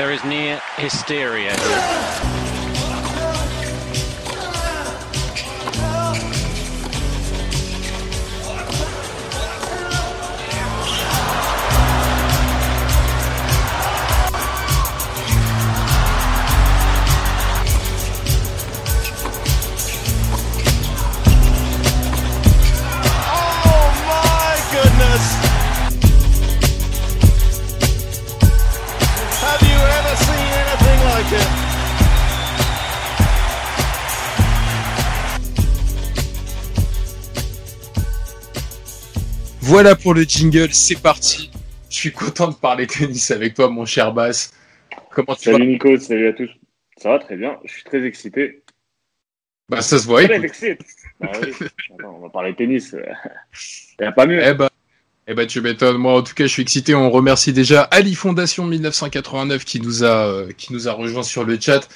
There is near hysteria. Voilà pour le jingle, c'est parti. Je suis content de parler tennis avec toi, mon cher Bass. Comment tu Salut vas Nico, salut à tous. Ça va très bien, je suis très excité. Bah ça se voit. Très excité. Bah oui. Attends, on va parler tennis. Il n'y a pas mieux. Eh bah, eh bah, tu m'étonnes. Moi, en tout cas, je suis excité. On remercie déjà Ali Fondation 1989 qui nous a, euh, qui nous a rejoint sur le chat.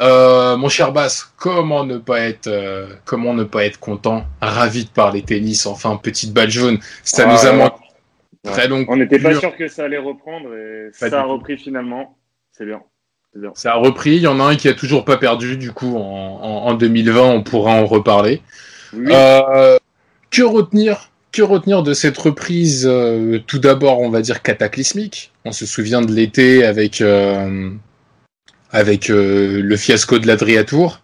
Euh, mon cher Bass, comment ne pas être, euh, comment ne pas être content, ravi de parler tennis. Enfin, petite balle jaune. Ça Ah, nous a manqué Ouais. très long. On n'était pas sûr que ça allait reprendre et Pas ça a repris finalement. C'est bien. Bien. Ça a repris. Il y en a un qui a toujours pas perdu. Du coup, en, en, en 2020, on pourra en reparler. Oui, Euh, que retenir que retenir de cette reprise euh, Tout d'abord, on va dire cataclysmique? On se souvient de l'été avec euh, avec euh, le fiasco de l'Adria Tour,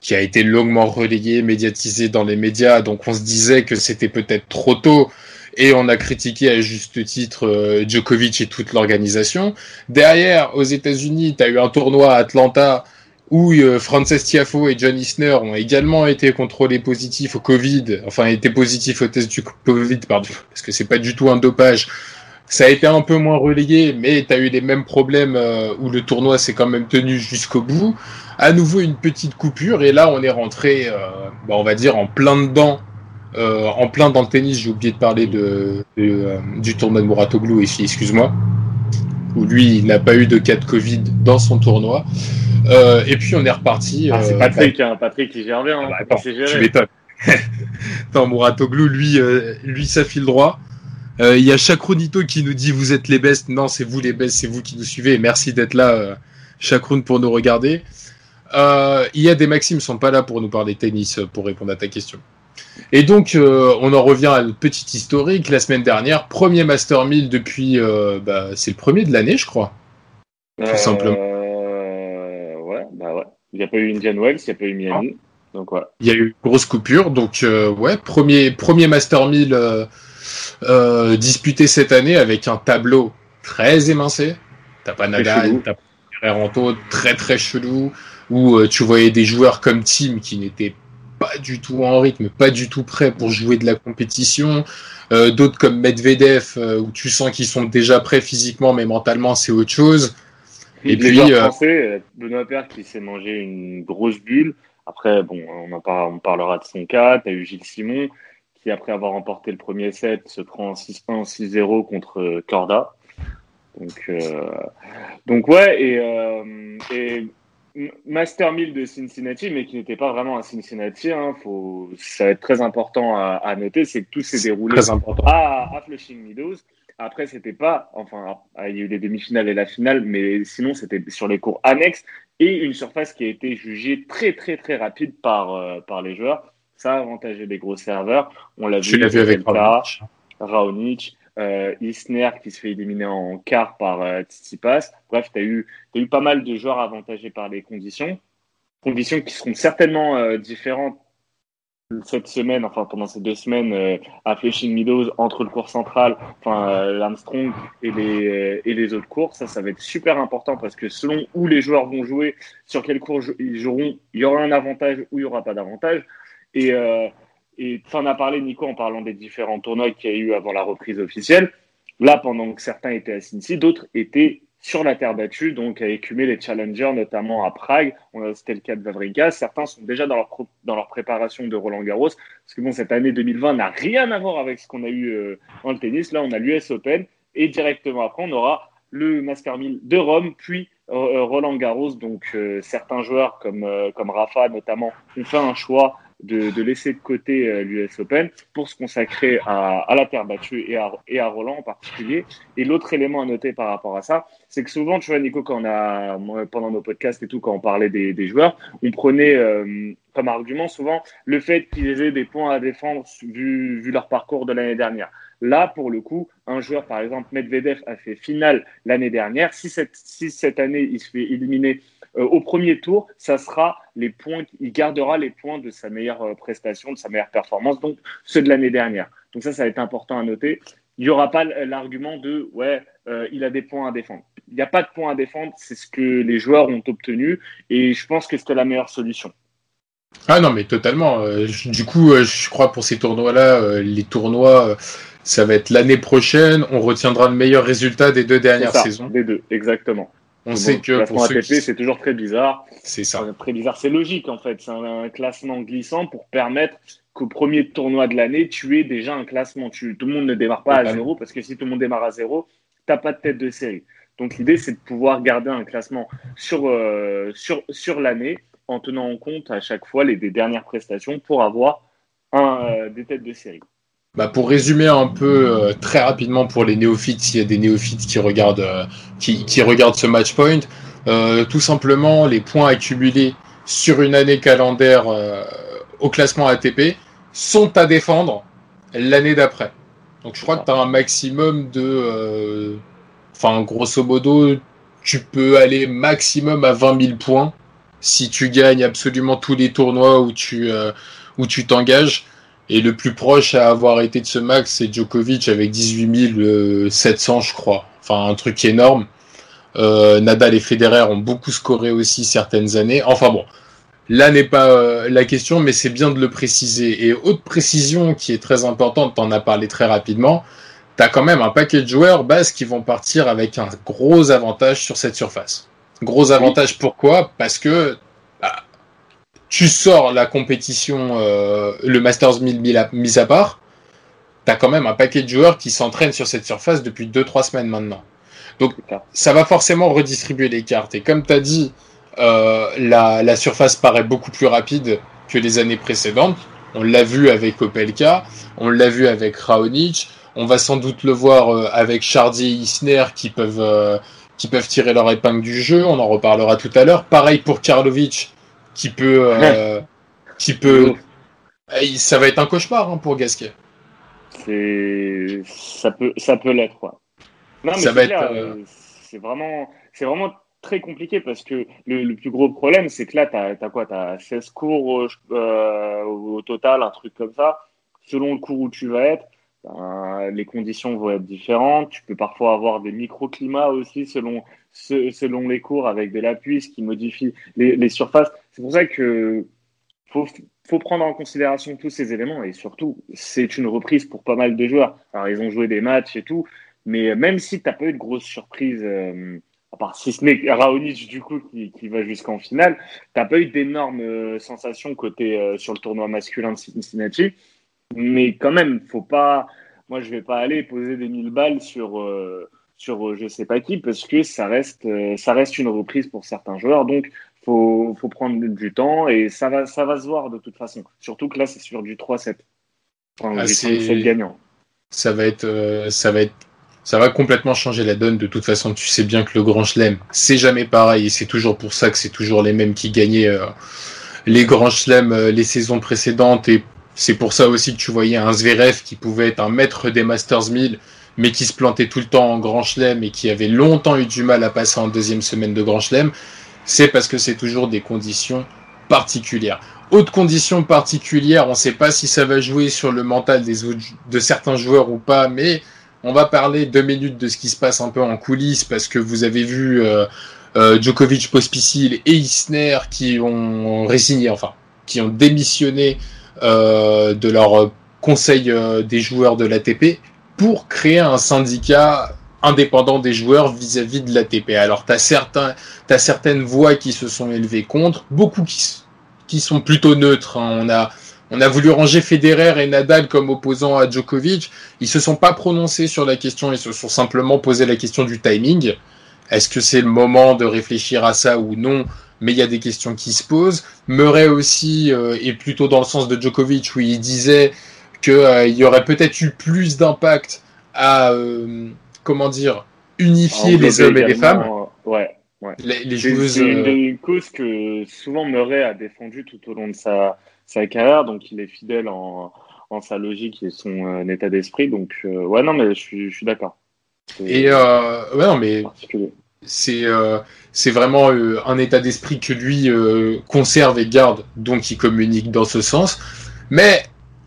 qui a été longuement relayé, médiatisé dans les médias. Donc, on se disait que c'était peut-être trop tôt. Et on a critiqué à juste titre euh, Djokovic et toute l'organisation. Derrière, aux États-Unis, tu as eu un tournoi à Atlanta où euh, Frances Tiafo et John Isner ont également été contrôlés positifs au Covid, enfin été positifs au test du Covid, parce que c'est pas du tout un dopage. Ça a été un peu moins relayé, mais tu as eu les mêmes problèmes euh, où le tournoi s'est quand même tenu jusqu'au bout. À nouveau une petite coupure, et là on est rentré, euh, bah, on va dire, en plein dedans, euh, en plein dans le tennis. J'ai oublié de parler de, de, euh, du tournoi de Mouratoglou ici, excuse-moi, où lui il n'a pas eu de cas de Covid dans son tournoi. Euh, et puis on est reparti. Ah, c'est euh, Patrick, hein. Patrick qui gère bien. bah, hein. bah, attends, Il tu m'étonnes. Attends, Mouratoglou, lui, lui, ça file droit. Euh, Il y a Chacronito qui nous dit vous êtes les bestes. Non, c'est vous les bestes, c'est vous qui nous suivez. Merci d'être là, euh, pour nous regarder. Euh, il y a des Maximes sont pas là pour nous parler tennis, euh, pour répondre à ta question. Et donc, on en revient à notre petite historique. La semaine dernière, premier Master 1000 depuis, bah, c'est le premier de l'année, je crois. Euh, simplement. Ouais, bah ouais. Il n'y a pas eu Indian Wells, il n'y a pas eu Miami. Donc ouais. Il y a eu une grosse coupure, donc euh, ouais, premier, premier Master 1000 euh, euh, disputé cette année avec un tableau très émincé. T'as pas Nadal, t'as pas Ferrero, très très chelou, où tu voyais des joueurs comme Tim qui n'étaient pas du tout en rythme, pas du tout prêts pour jouer de la compétition. Euh, D'autres comme Medvedev, où tu sens qu'ils sont déjà prêts physiquement, mais mentalement c'est autre chose. Et puis, euh, français, Benoît Père qui s'est mangé une grosse bulle. Après, bon, on, en par- on parlera de son cas. Tu as eu Gilles Simon qui, après avoir remporté le premier set, se prend en 6-1, 6-0 contre euh, Corda. Donc, euh, donc ouais, et, euh, et Master 1000 de Cincinnati, mais qui n'était pas vraiment à Cincinnati. Hein, faut, ça va être très important à, à noter, c'est que tout s'est déroulé à, à Flushing Meadows. Après, c'était pas, enfin, il y a eu les demi-finales et la finale, mais sinon, c'était sur les cours annexes et une surface qui a été jugée très, très, très rapide par, euh, par les joueurs. Ça a avantagé les gros serveurs. On l'a vu, vu avec Raonic. Raonic, euh, Isner qui se fait éliminer en quart par euh, Tsitsipas. Bref, tu as eu pas mal de joueurs avantagés par les conditions. Conditions qui seront certainement euh, différentes cette semaine, enfin pendant ces deux semaines euh, à Flushing Meadows entre le cours central, enfin euh, l'Armstrong et les euh, et les autres cours, ça ça va être super important parce que selon où les joueurs vont jouer, sur quel cours ils joueront, il y aura un avantage ou il y aura pas d'avantage. Et et tu en as parlé Nico en parlant des différents tournois qu'il y a eu avant la reprise officielle. Là, pendant que certains étaient à Cincy, d'autres étaient sur la terre battue, donc à écumer les challengers, notamment à Prague. C'était le cas de Vavrinka. Certains sont déjà dans leur, dans leur préparation de Roland Garros. Parce que bon, cette année 2020 n'a rien à voir avec ce qu'on a eu euh, dans le tennis. Là, on a l'US Open. Et directement après, on aura le Master 1000 de Rome, puis euh, euh, Roland Garros. Donc, euh, certains joueurs comme, comme Rafa, notamment, ont fait un choix de, laisser de côté euh, l'US Open pour se consacrer à, à, la terre battue et à, et à Roland en particulier. Et l'autre élément à noter par rapport à ça, c'est que souvent, tu vois, Nico, quand on a, pendant nos podcasts et tout, quand on parlait des, des joueurs, on prenait euh, comme argument souvent le fait qu'ils aient des points à défendre vu, vu leur parcours de l'année dernière. Là, pour le coup, un joueur, par exemple, Medvedev a fait finale l'année dernière. Si cette, si cette année, il se fait éliminer euh, au premier tour, ça sera les points, il gardera les points de sa meilleure euh, prestation, de sa meilleure performance, donc ceux de l'année dernière. Donc ça, ça va être important à noter. Il n'y aura pas l'argument de ouais, euh, il a des points à défendre. Il n'y a pas de points à défendre, c'est ce que les joueurs ont obtenu et je pense que c'était la meilleure solution. Ah non, mais totalement. du coup, je crois pour ces tournois-là, les tournois, ça va être l'année prochaine. On retiendra le meilleur résultat des deux dernières saisons. Des deux, exactement. On sait que pour ATP, c'est toujours très bizarre. C'est ça. très bizarre. C'est logique en fait. C'est un, classement glissant pour permettre qu'au premier tournoi de l'année, tu aies déjà un classement. Tu, tout le monde ne démarre pas à zéro parce que si tout le monde démarre à zéro, t'as pas de tête de série. Donc l'idée, c'est de pouvoir garder un classement sur, euh, sur, sur l'année en tenant en compte à chaque fois les dernières prestations pour avoir un, euh, des têtes de série. Bah pour résumer un peu euh, très rapidement pour les néophytes, s'il y a des néophytes qui regardent, euh, qui, qui, regardent ce match point, euh, tout simplement les points accumulés sur une année calendaire au classement ATP sont à défendre l'année d'après. Donc je crois que tu as un maximum de... Enfin, grosso modo, tu peux aller maximum à 20 000 points si tu gagnes absolument tous les tournois où tu où tu t'engages. Et le plus proche à avoir été de ce max, c'est Djokovic avec 18 700, je crois. Enfin, un truc énorme. Euh, Nadal et Federer ont beaucoup scoré aussi certaines années. Enfin bon, là n'est pas euh, la question, mais c'est bien de le préciser. Et autre précision qui est très importante, t'en as parlé très rapidement, t'as quand même un paquet de joueurs bases qui vont partir avec un gros avantage sur cette surface. Gros avantage pourquoi? Parce que tu sors la compétition, euh, le Masters 1000 mis à, part, tu as quand même un paquet de joueurs qui s'entraînent sur cette surface depuis 2-3 semaines maintenant. Donc ça va forcément redistribuer les cartes. Et comme tu as dit, euh, la, la, surface paraît beaucoup plus rapide que les années précédentes. On l'a vu avec Opelka, on l'a vu avec Raonic, on va sans doute le voir euh, avec Chardy et Isner qui peuvent, euh, qui peuvent tirer leur épingle du jeu, on en reparlera tout à l'heure. Pareil pour Karlovic, qui peut, euh, qui peut, ça va être un cauchemar hein, pour Gasquet. C'est, ça peut, ça peut l'être. Non mais ça va être, euh, c'est vraiment, c'est vraiment très compliqué parce que le, plus gros problème, c'est que là, tu as, quoi? Tu as 16 cours euh, au total, un truc comme ça. Selon le cours où tu vas être, ben, les conditions vont être différentes. Tu peux parfois avoir des microclimats aussi selon, selon les cours avec de la ce qui modifie les, surfaces. C'est pour ça que faut, faut prendre en considération tous ces éléments et surtout, c'est une reprise pour pas mal de joueurs. Alors, ils ont joué des matchs et tout, mais même si tu n'as pas eu de grosses surprises, euh, à part si ce n'est Raonic du coup qui, qui va jusqu'en finale, tu n'as pas eu d'énormes euh, sensations côté euh, sur le tournoi masculin de Cincinnati. Mais quand même, faut pas. Moi, je vais pas aller poser des mille balles sur sur euh, je sais pas qui parce que ça reste euh, ça reste une reprise pour certains joueurs. Donc faut faut prendre du temps et ça va ça va se voir de toute façon. Surtout que là c'est sur du 3-7 enfin, ah, gagnant. Ça va être euh, ça va être ça va complètement changer la donne. De toute façon tu sais bien que le grand chelem c'est jamais pareil. Et c'est toujours pour ça que c'est toujours les mêmes qui gagnaient les grands chelems les saisons précédentes. Et c'est pour ça aussi que tu voyais un Zverev qui pouvait être un maître des Masters 1000 mais qui se plantait tout le temps en Grand Chelem et qui avait longtemps eu du mal à passer en deuxième semaine de Grand Chelem, c'est parce que c'est toujours des conditions particulières. Autre condition particulière, on ne sait pas si ça va jouer sur le mental des de certains joueurs ou pas, mais on va parler deux minutes de ce qui se passe un peu en coulisses parce que vous avez vu euh, euh, Djokovic, Pospisil et Isner qui ont résigné, enfin, qui ont démissionné euh, de leur conseil des joueurs de l'ATP pour créer un syndicat indépendant des joueurs vis-à-vis de l'ATP. Alors, tu as, as certaines voix qui se sont élevées contre, beaucoup qui, qui sont plutôt neutres. Hein. On, a, on a voulu ranger Federer et Nadal comme opposants à Djokovic. Ils se sont pas prononcés sur la question, ils se sont simplement posé la question du timing. Est-ce que c'est le moment de réfléchir à ça ou non? Mais il y a des questions qui se posent. Murray aussi euh, est plutôt dans le sens de Djokovic où il disait qu'il euh, y aurait peut-être eu plus d'impact à euh, comment dire unifier les hommes et les femmes. ouais. Ouais. Les, joueuses. C'est une, cause que souvent Murray a défendu tout au long de sa, sa carrière, donc il est fidèle en, en sa logique et son état d'esprit. Donc, ouais, non, mais je suis, je suis d'accord. Et ouais, non, mais c'est euh, c'est vraiment euh, un état d'esprit que lui euh, conserve et garde, donc il communique dans ce sens. Mais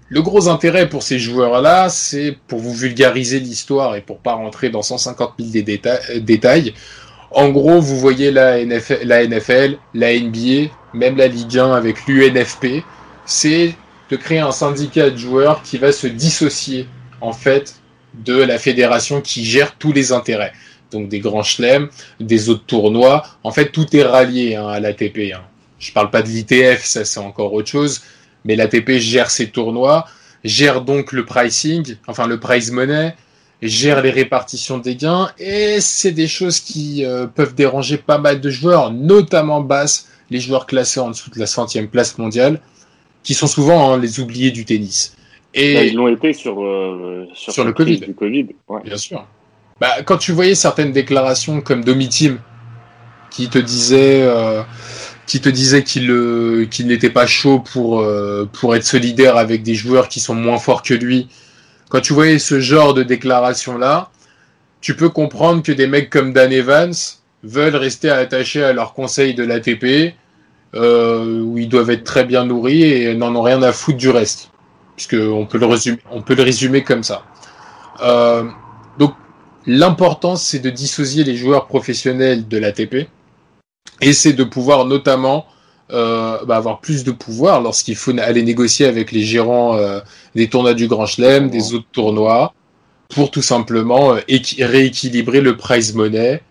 le gros intérêt pour ces joueurs-là, c'est pour vous vulgariser l'histoire et pour pas rentrer dans 150 000 des détails. En gros, vous voyez la NFL, la, NFL, la NBA, même la Ligue 1 avec l'UNFP, c'est de créer un syndicat de joueurs qui va se dissocier en fait de la fédération qui gère tous les intérêts donc des grands chelems, des autres tournois. En fait, tout est rallié hein, à l'ATP. Hein. Je parle pas de l'ITF, ça c'est encore autre chose, mais l'ATP gère ses tournois, gère donc le pricing, enfin le prize money, gère les répartitions des gains, et c'est des choses qui euh, peuvent déranger pas mal de joueurs, notamment basse, les joueurs classés en dessous de la centième place mondiale, qui sont souvent hein, les oubliés du tennis. Et bah, ils l'ont été sur, euh, sur, le COVID. Du COVID Bien sûr. Bah, quand tu voyais certaines déclarations comme Domitim, qui te disait, euh, qui te disait qu'il euh, qu'il n'était pas chaud pour euh, pour être solidaire avec des joueurs qui sont moins forts que lui. Quand tu voyais ce genre de déclaration là, tu peux comprendre que des mecs comme Dan Evans veulent rester attachés à leur conseil de l'ATP, euh, où ils doivent être très bien nourris et n'en ont rien à foutre du reste, puisque on peut le résumer, on peut le résumer comme ça. Euh, donc L'important, c'est de dissocier les joueurs professionnels de l'ATP et c'est de pouvoir notamment euh, bah, avoir plus de pouvoir lorsqu'il faut aller négocier avec les gérants euh, des tournois du Grand Chelem, des autres tournois, pour tout simplement euh, rééquilibrer le prize money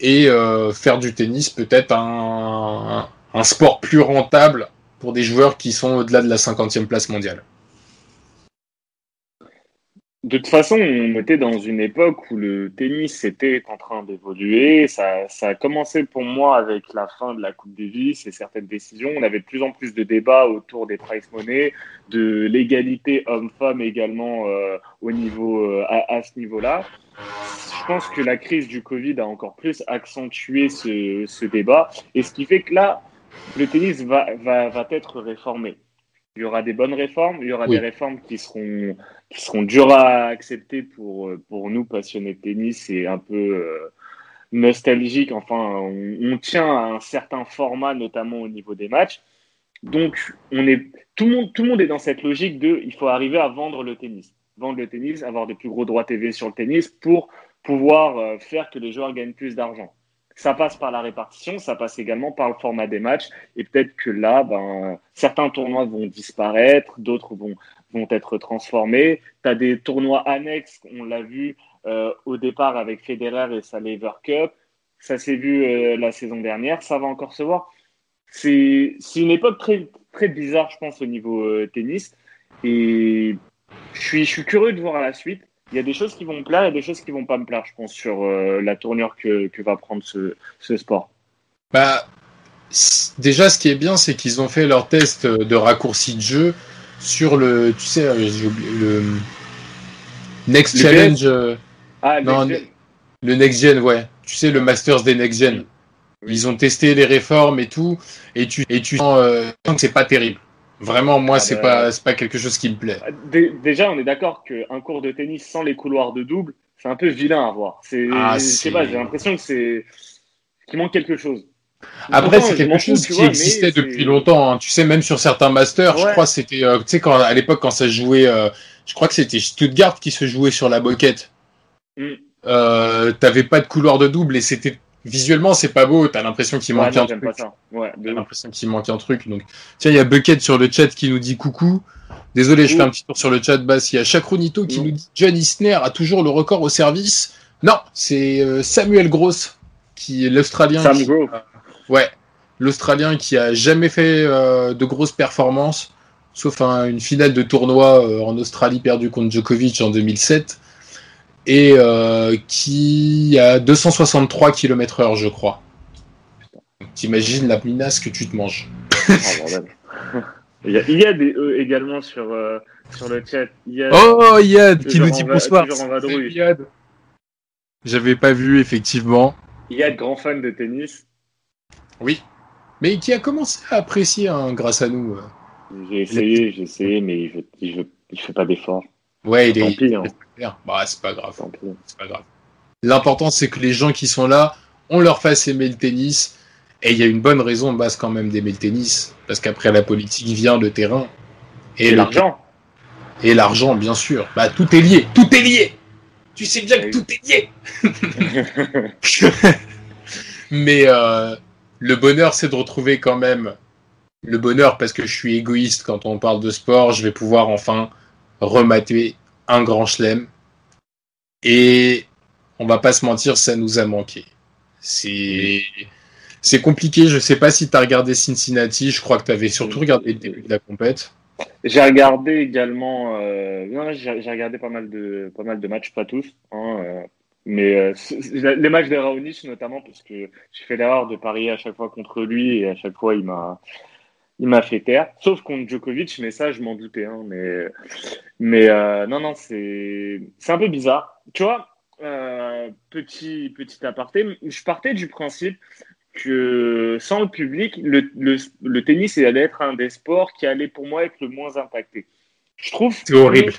et euh, faire du tennis peut-être un, un, sport plus rentable pour des joueurs qui sont au-delà de la 50e place mondiale. De toute façon, on était dans une époque où le tennis était en train d'évoluer. Ça, ça, a commencé pour moi avec la fin de la Coupe Davis et certaines décisions. On avait de plus en plus de débats autour des price money, de l'égalité homme-femme également euh, au niveau euh, à, ce niveau-là. Je pense que la crise du Covid a encore plus accentué ce, ce débat et ce qui fait que là, le tennis va, va, va être réformé. Il y aura des bonnes réformes, il y aura des réformes qui seront, qui seront dures à accepter pour, pour nous passionnés de tennis et un peu euh, nostalgiques. Enfin, on, tient à un certain format, notamment au niveau des matchs. Donc, on est, tout, le monde, tout le monde est dans cette logique de il faut arriver à vendre le tennis. Vendre le tennis, avoir des plus gros droits TV sur le tennis pour pouvoir euh, faire que les joueurs gagnent plus d'argent. Ça passe par la répartition, ça passe également par le format des matchs. Et peut-être que là, ben, certains tournois vont disparaître, d'autres vont, vont être transformés. Tu as des tournois annexes, on l'a vu euh, au départ avec Federer et sa Lever Cup. Ça s'est vu euh, la saison dernière, ça va encore se voir. C'est une époque très, très bizarre, je pense, au niveau euh, tennis. Et je suis, je suis curieux de voir la suite il y a des choses qui vont me plaire et des choses qui vont pas me plaire, je pense, sur euh, la tournure que, que, va prendre ce, ce sport. Bah, déjà, ce qui est bien, c'est qu'ils ont fait leur test de raccourci de jeu sur le, tu sais, euh, le Next Challenge. Euh, ah, non, le Next Gen, ouais. Tu sais, le Masters des Next Gen. Ils ont testé les réformes et tout, et tu, et tu sens que c'est pas terrible. Vraiment, moi, ah c'est bah, pas, pas quelque chose qui me plaît. Déjà, on est d'accord qu'un cours de tennis sans les couloirs de double, c'est un peu vilain à voir. C'est, ah, sais pas, j'ai l'impression que c'est, qu'il manque quelque chose. Après, c'est quelque chose qui existait depuis longtemps. Hein. Tu sais, même sur certains masters, je crois c'était, euh, tu sais, quand, à l'époque, quand ça jouait, euh, je crois que c'était Stuttgart qui se jouait sur la boquette. Mm. Euh, T'avais pas de couloir de double et c'était visuellement c'est pas beau, t'as l'impression qu'il manque un truc. Ouais, t'as l'impression qu'il manque un truc. Donc tiens, il y a Bucket sur le chat qui nous dit coucou. Désolé, je fais un petit tour sur le chat basse. Il y a Chacronito qui nous dit John Isner a toujours le record au service. Non, c'est euh, Samuel Gross qui est l'Australien. Sam ouais, l'Australien qui a jamais fait euh, de grosses performances, sauf une finale de tournoi euh, en Australie perdue contre Djokovic en 2007. Et euh, qui a 263 km/h, je crois. T'imagines la menace que tu te manges. Oh, il y a, il y a des E également sur, euh, sur le chat. Yad, Oh, Yad qui nous dit bonsoir. J'avais pas vu, effectivement. Yad, grand fan de tennis. Oui. Mais qui a commencé à apprécier hein, grâce à nous. euh. J'ai essayé, j'ai essayé, mais je, je, je fais pas d'effort. Ouais, il Tant est. pis, hein. Bah, c'est pas grave. Tant pis. C'est pas grave. L'important, c'est que les gens qui sont là, on leur fasse aimer le tennis. Et il y a une bonne raison de base quand même d'aimer le tennis. Parce qu'après la politique vient le terrain. Et le- l'argent. Et l'argent, bien sûr. Bah, tout est lié. Tout est lié. Tu sais bien que Oui. tout est lié. Mais euh, le bonheur, c'est de retrouver quand même le bonheur parce que je suis égoïste quand on parle de sport. Je vais pouvoir enfin remater un grand chelem. Et on va pas se mentir, ça nous a manqué. C'est. C'est compliqué, je sais pas si tu as regardé Cincinnati, je crois que tu avais surtout regardé le début de la compète. J'ai regardé également, euh, j'ai regardé pas mal de, pas mal de matchs, pas tous, hein, euh, mais euh, les matchs de Raonic notamment parce que j'ai fait l'erreur de parier à chaque fois contre lui et à chaque fois il m'a, il m'a fait taire. Sauf contre Djokovic, mais ça je m'en doutais, hein, mais, mais euh, non non c'est, un peu bizarre. Tu vois, euh, petit petit aparté, je partais du principe que sans le public, le, le, le tennis allait être un des sports qui allait pour moi être le moins impacté. Je trouve C'est horrible. que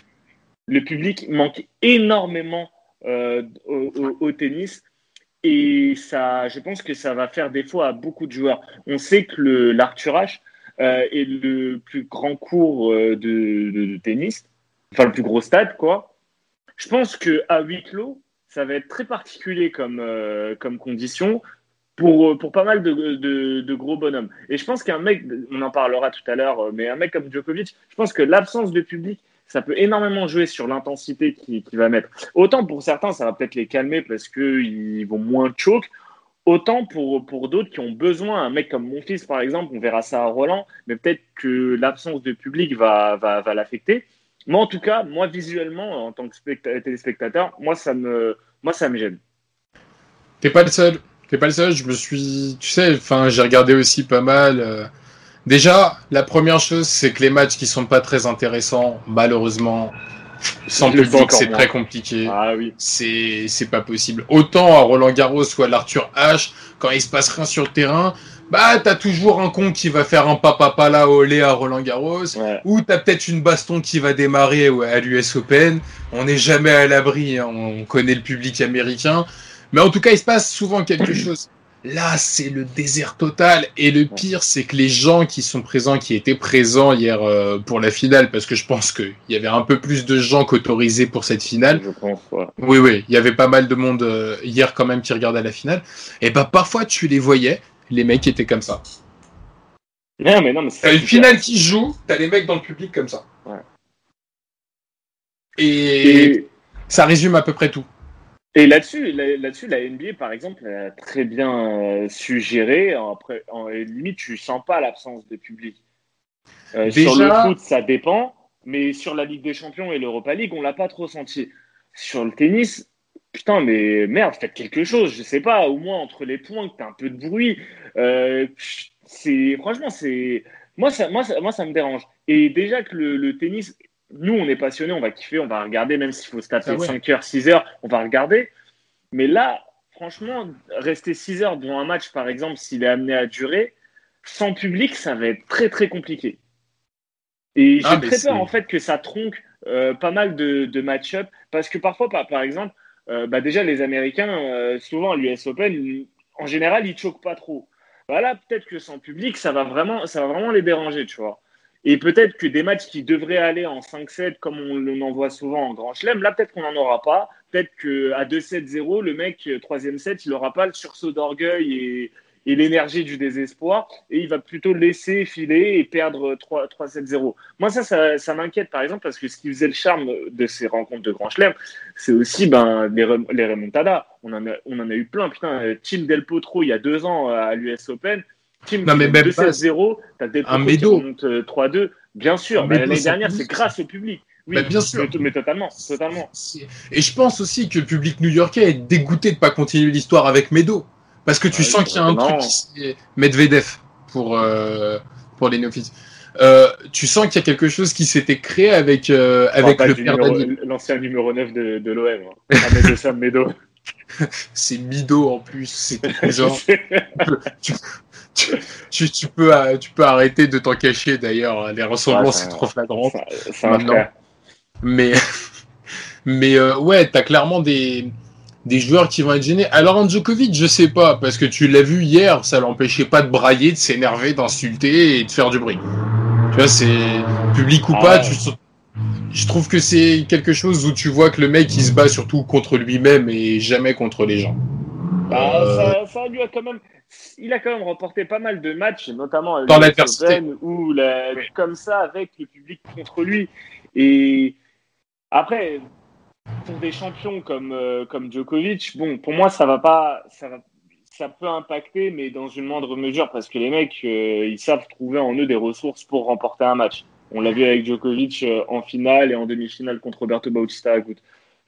le public manque énormément euh, au, au- au tennis et ça, je pense que ça va faire défaut à beaucoup de joueurs. On sait que l'Arthur Ashe euh, est le plus grand cours euh, de, tennis, enfin le plus gros stade quoi. Je pense que à huis clos, ça va être très particulier comme, euh, comme condition pour, pour pas mal de, gros bonhommes. Et je pense qu'un mec, on en parlera tout à l'heure, mais un mec comme Djokovic, je pense que l'absence de public, ça peut énormément jouer sur l'intensité qu'il va mettre. Autant pour certains, ça va peut-être les calmer parce qu'ils vont moins choke. Autant pour, d'autres qui ont besoin, un mec comme mon fils par exemple, on verra ça à Roland, mais peut-être que l'absence de public va, va, va l'affecter. Moi en tout cas, moi visuellement, en tant que specta- téléspectateur, moi ça me, moi, ça gêne. T'es pas le seul. T'es pas le seul. Je me suis, tu sais, j'ai regardé aussi pas mal. euh. Déjà, la première chose, c'est que les matchs qui sont pas très intéressants, malheureusement, sans le public, c'est très compliqué. Ah oui. C'est, c'est pas possible. Autant à Roland Garros ou à l'Arthur H, quand il se passe rien sur le terrain, bah, t'as toujours un con qui va faire un papa là au lait à Roland Garros. Ouais. Ou t'as peut-être une baston qui va démarrer à l'US Open. On n'est jamais à l'abri, hein, on connaît le public américain. Mais en tout cas, il se passe souvent quelque chose. Là, c'est le désert total. Et le pire, c'est que les gens qui sont présents, qui étaient présents hier euh, pour la finale, parce que je pense qu'il y avait un peu plus de gens qu'autorisés pour cette finale. Je pense, ouais. Oui, oui, il y avait pas mal de monde euh, hier quand même qui regardait la finale. Et bah parfois, tu les voyais, les mecs étaient comme ça. Non, mais non, mais c'est T'as une finale qui joue, t'as les mecs dans le public comme ça. Ouais. Et, Et, ça résume à peu près tout. Et là-dessus, là- là-dessus, la NBA, par exemple, a très bien euh, su gérer. Après, en, et limite, tu sens pas l'absence de public. Euh, sur le Déjà- foot, ça dépend, mais sur la Ligue des Champions et l'Europa League, on l'a pas trop senti. Sur le tennis, putain, mais merde, faites quelque chose. Je sais pas, au moins entre les points, que t'as un peu de bruit. Euh, c'est franchement, c'est moi ça, moi, ça, moi, ça me dérange. Et déjà que le, le tennis, nous, on est passionnés, on va kiffer, on va regarder, même s'il faut se taper Ah ouais. 5 heures, 6 heures, on va regarder. Mais là, franchement, rester 6 heures devant un match, par exemple, s'il est amené à durer, sans public, ça va être très très compliqué. Et j'ai Ah, mais très peur en fait que ça tronque euh, pas mal de, de match-up parce que parfois, par, par exemple, euh, bah déjà les Américains, euh, souvent à l'US Open, ils- en général, ils choquent pas trop. Bah là, peut-être que sans public, ça va vraiment, ça va vraiment les déranger, tu vois. Et peut-être que des matchs qui devraient aller en 5-7, comme on en voit souvent en Grand Chelem, là, peut-être qu'on n'en aura pas. Peut-être qu'à 2-7-0, le mec, euh, troisième set, il n'aura pas le sursaut d'orgueil et, l'énergie du désespoir. Et il va plutôt laisser filer et perdre 3 3-7-0. Moi, ça, ça, ça m'inquiète, par exemple, parce que ce qui faisait le charme de ces rencontres de Grand Chelem, c'est aussi ben, les, les remontadas. On en, a, on en a eu plein. Putain, euh, Tim Del Potro, il y a deux ans euh, à l'US Open. Tim Non, mais même pas- 2-7-0, t'as Del Un qui médo. remonte euh, 3-2. Bien sûr, médo l'année dernière, c'est grâce au public. Oui, bah, bien sûr. Mais, totalement, totalement. Et je pense aussi que le public new-yorkais est dégoûté de pas continuer l'histoire avec Medo. Parce que tu sens qu'il y a un truc qui Medvedev pour, euh, pour les néophytes. Euh, tu sens qu'il y a quelque chose qui s'était créé avec, euh, avec le père L'ancien numéro 9 de, de l'OM. Hein. Medo. c'est Mido en plus. C'est genre. tu, tu, tu, peux, euh, tu peux arrêter de t'en cacher d'ailleurs. Les ressemblances, c'est trop flagrant. maintenant. Mais, mais euh, ouais, t'as clairement des, des joueurs qui vont être gênés. Alors, Djokovic, je sais pas, parce que tu l'as vu hier, ça l'empêchait pas de brailler, de s'énerver, d'insulter et de faire du bruit. Tu vois, c'est public ou ah pas, tu, je trouve que c'est quelque chose où tu vois que le mec il se bat surtout contre lui-même et jamais contre les gens. Bah, euh, ça, lui a quand même, il a quand même remporté pas mal de matchs, notamment dans l'adversité ou comme ça avec le public contre lui. Et après, pour des champions comme euh, comme Djokovic, bon, pour moi ça va pas, ça ça peut impacter, mais dans une moindre mesure parce que les mecs, euh, ils savent trouver en eux des ressources pour remporter un match. On l'a vu avec Djokovic en finale et en demi-finale contre Roberto Bautista Agut.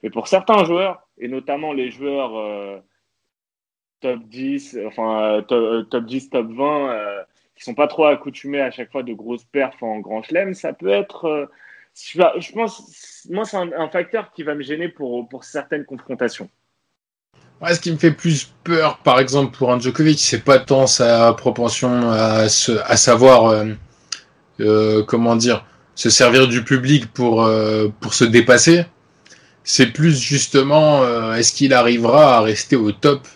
Mais pour certains joueurs, et notamment les joueurs top 10, enfin euh, top, 10, top 20, qui sont pas trop accoutumés à chaque fois de grosses perfs en grand chelem, ça peut être. je pense, moi, c'est un, facteur qui va me gêner pour, pour certaines confrontations. ce qui me fait plus peur, par exemple, pour un Djokovic, c'est pas tant sa propension à, à savoir euh, comment dire, se servir du public pour, euh, pour se dépasser. C'est plus justement, euh, est-ce qu'il arrivera à rester au top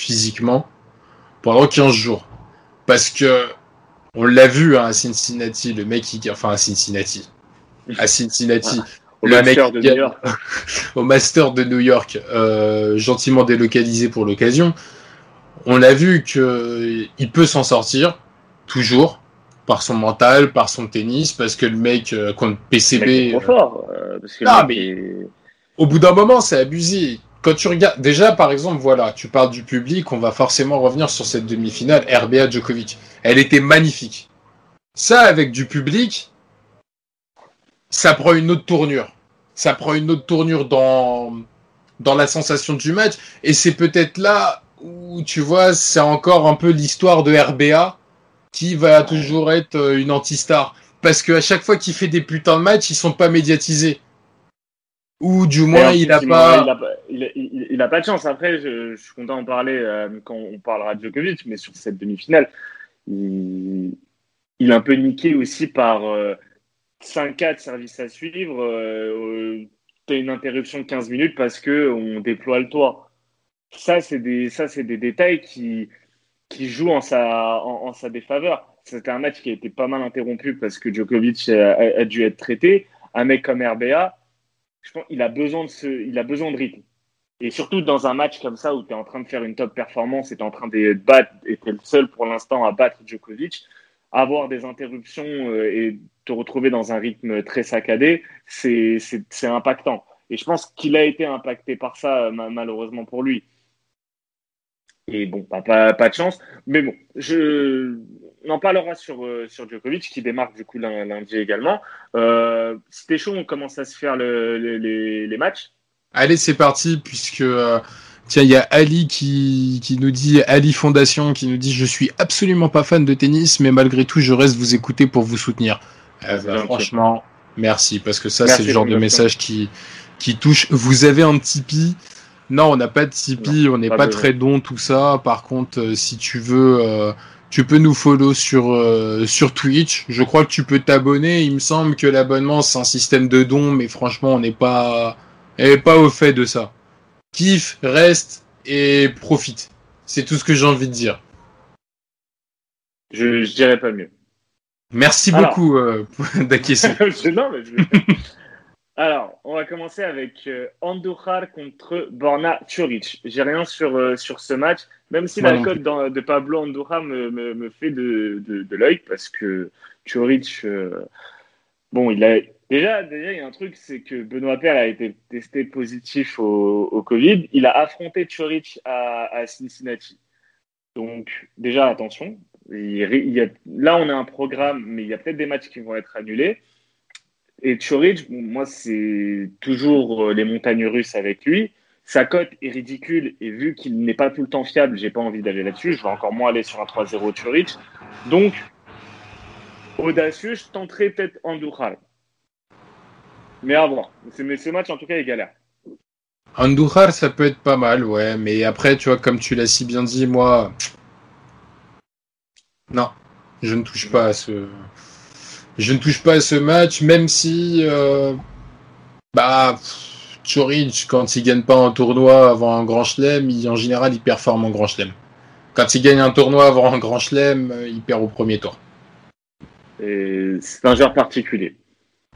physiquement pendant 15 jours Parce que on l'a vu hein, à Cincinnati, le mec qui, enfin à Cincinnati, à Cincinnati, au le mec de New York. au Master de New York, euh, gentiment délocalisé pour l'occasion. On l'a vu que il peut s'en sortir toujours par son mental, par son tennis, parce que le mec euh, contre PCB. trop fort. Euh, mais au bout d'un moment, c'est abusé. Quand tu regardes, déjà par exemple, voilà, tu parles du public, on va forcément revenir sur cette demi-finale RBA Djokovic. Elle était magnifique. Ça, avec du public, ça prend une autre tournure. Ça prend une autre tournure dans la sensation du match, et c'est peut-être là où tu vois, c'est encore un peu l'histoire de RBA qui va toujours être euh, une anti-star. Parce qu'à chaque fois qu'il fait des putains de matchs, ils sont pas médiatisés. Ou du moins, il a pas. Il a, pas de chance. Après, je, suis content d'en parler euh, quand on parlera de Djokovic, mais sur cette demi-finale, il, est un peu niqué aussi par 5-4 euh, services à suivre. Euh, tu as une interruption de 15 minutes parce qu'on déploie le toit. Ça, c'est des, ça, c'est des détails qui, qui joue en sa, en, sa défaveur. C'était un match qui a été pas mal interrompu parce que Djokovic a, dû être traité. Un mec comme RBA, je pense il a besoin de ce, il a besoin de rythme. Et surtout dans un match comme ça où tu es en train de faire une top performance et tu es en train de battre, et le seul pour l'instant à battre Djokovic, avoir des interruptions euh, et te retrouver dans un rythme très saccadé, c'est impactant. Et je pense qu'il a été impacté par ça, malheureusement pour lui. Et bon, pas, pas, de chance. Mais bon, je, on en parlera sur, euh, sur Djokovic qui démarque du coup lundi également. Euh, C'était chaud, on commence à se faire le, les, les, matchs. Allez, c'est parti, puisque euh, tiens, il y a Ali qui, qui nous dit, Ali Fondation, qui nous dit Je suis absolument pas fan de tennis, mais malgré tout, je reste vous écouter pour vous soutenir. Ben, franchement, merci, parce que ça, c'est le genre de message qui, qui touche. Vous avez un Tipeee? Non, on n'a pas de Tipeee, on n'est pas, très don, tout ça. Par contre, euh, si tu veux, euh, tu peux nous follow sur, euh, sur Twitch. Je crois que tu peux t'abonner. Il me semble que l'abonnement, c'est un système de dons, mais franchement, on n'est pas, pas au fait de ça. Kiffe, reste et profite. C'est tout ce que j'ai envie de dire. Je, je dirais pas mieux. Merci beaucoup d'acquiescer. non, mais je... Alors, on va commencer avec euh, contre Borna Churic. J'ai rien sur, euh, sur ce match, même si la cote de Pablo Andújar me, me, fait de, de, l'œil, parce que Churic, euh, bon, il a déjà, déjà, il y a un truc, c'est que Benoît Père a été testé positif au, au Covid. Il a affronté Churic à, à Cincinnati. Donc, déjà, attention. Il, il y a, là, on a un programme, mais il y a peut-être des matchs qui vont être annulés Et Chorich, moi, c'est toujours euh, les montagnes russes avec lui. Sa cote est ridicule et vu qu'il n'est pas tout le temps fiable, j'ai pas envie d'aller là-dessus. Je vais encore moins aller sur un 3-0 Chorich. Donc, audacieux, je tenterai peut-être Andoural. Mais à voir. Mais ce match, en tout cas, est galère. Andoural, ça peut être pas mal, ouais. Mais après, tu vois, comme tu l'as si bien dit, moi. Non, je ne touche pas à ce. Je ne touche pas à ce match, même si. Euh... Bah. Chorich, quand il gagne pas un tournoi avant un grand chelem, en général, il performe en grand chelem. Quand il gagne un tournoi avant un grand chelem, il perd au premier tour. C'est un genre particulier.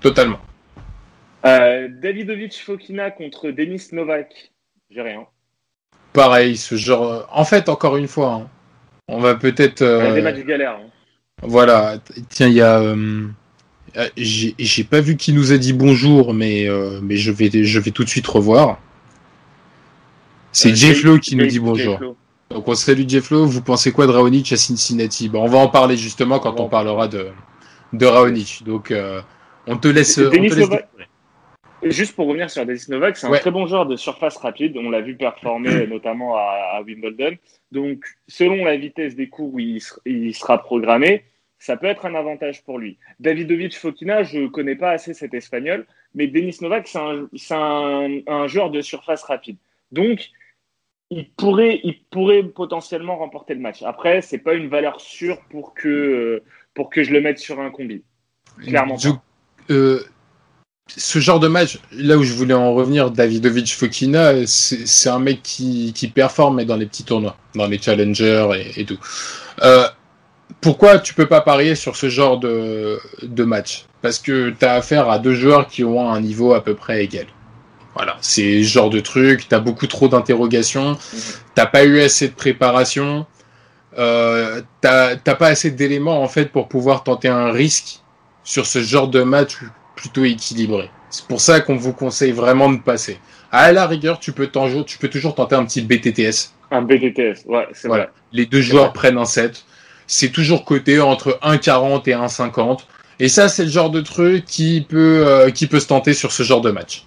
Totalement. Euh, Davidovic Fokina contre Denis Novak. J'ai rien. Pareil, ce genre. En fait, encore une fois, hein, on va peut-être. Euh... des matchs galères. Hein. Voilà. Tiens, il y a. Euh... J'ai pas vu qui nous a dit bonjour, mais, euh, mais je, vais, je vais tout de suite revoir. C'est euh, Jefflo qui nous dit bonjour. Donc on salue Jefflo. Vous pensez quoi de Raonic à Cincinnati? On va en parler justement quand on parlera de, de Raonic. Donc euh, on te laisse. On te laisse... Juste pour revenir sur Denis Novak, c'est un très bon joueur de surface rapide. On l'a vu performer notamment à, Wimbledon. Donc, selon la vitesse des coups où il, il, sera programmé, ça peut être un avantage pour lui. Davidovic Fokina, je ne connais pas assez cet espagnol, mais Denis Novak, c'est un, un, un, joueur de surface rapide. Donc, il pourrait, il pourrait potentiellement remporter le match. Après, c'est pas une valeur sûre pour que, pour que je le mette sur un combi. Clairement. Euh, ce genre de match, là où je voulais en revenir, Davidovic Fokina, c'est un mec qui, qui performe dans les petits tournois, dans les challengers et, et tout. Euh, pourquoi tu peux pas parier sur ce genre de, de match? Parce que tu as affaire à deux joueurs qui ont un niveau à peu près égal. Voilà, c'est ce genre de truc, tu as beaucoup trop d'interrogations, mhm. t'as pas eu assez de préparation, euh, t'as pas assez d'éléments en fait pour pouvoir tenter un risque sur ce genre de match plutôt équilibré. C'est pour ça qu'on vous conseille vraiment de passer. À la rigueur, tu peux, tu peux toujours tenter un petit BTTS. Un BTTS, ouais, c'est voilà. vrai. Les deux joueurs prennent un set. C'est toujours coté entre 1,40 et 1,50. Et ça, c'est le genre de truc qui peut, euh, qui peut se tenter sur ce genre de match.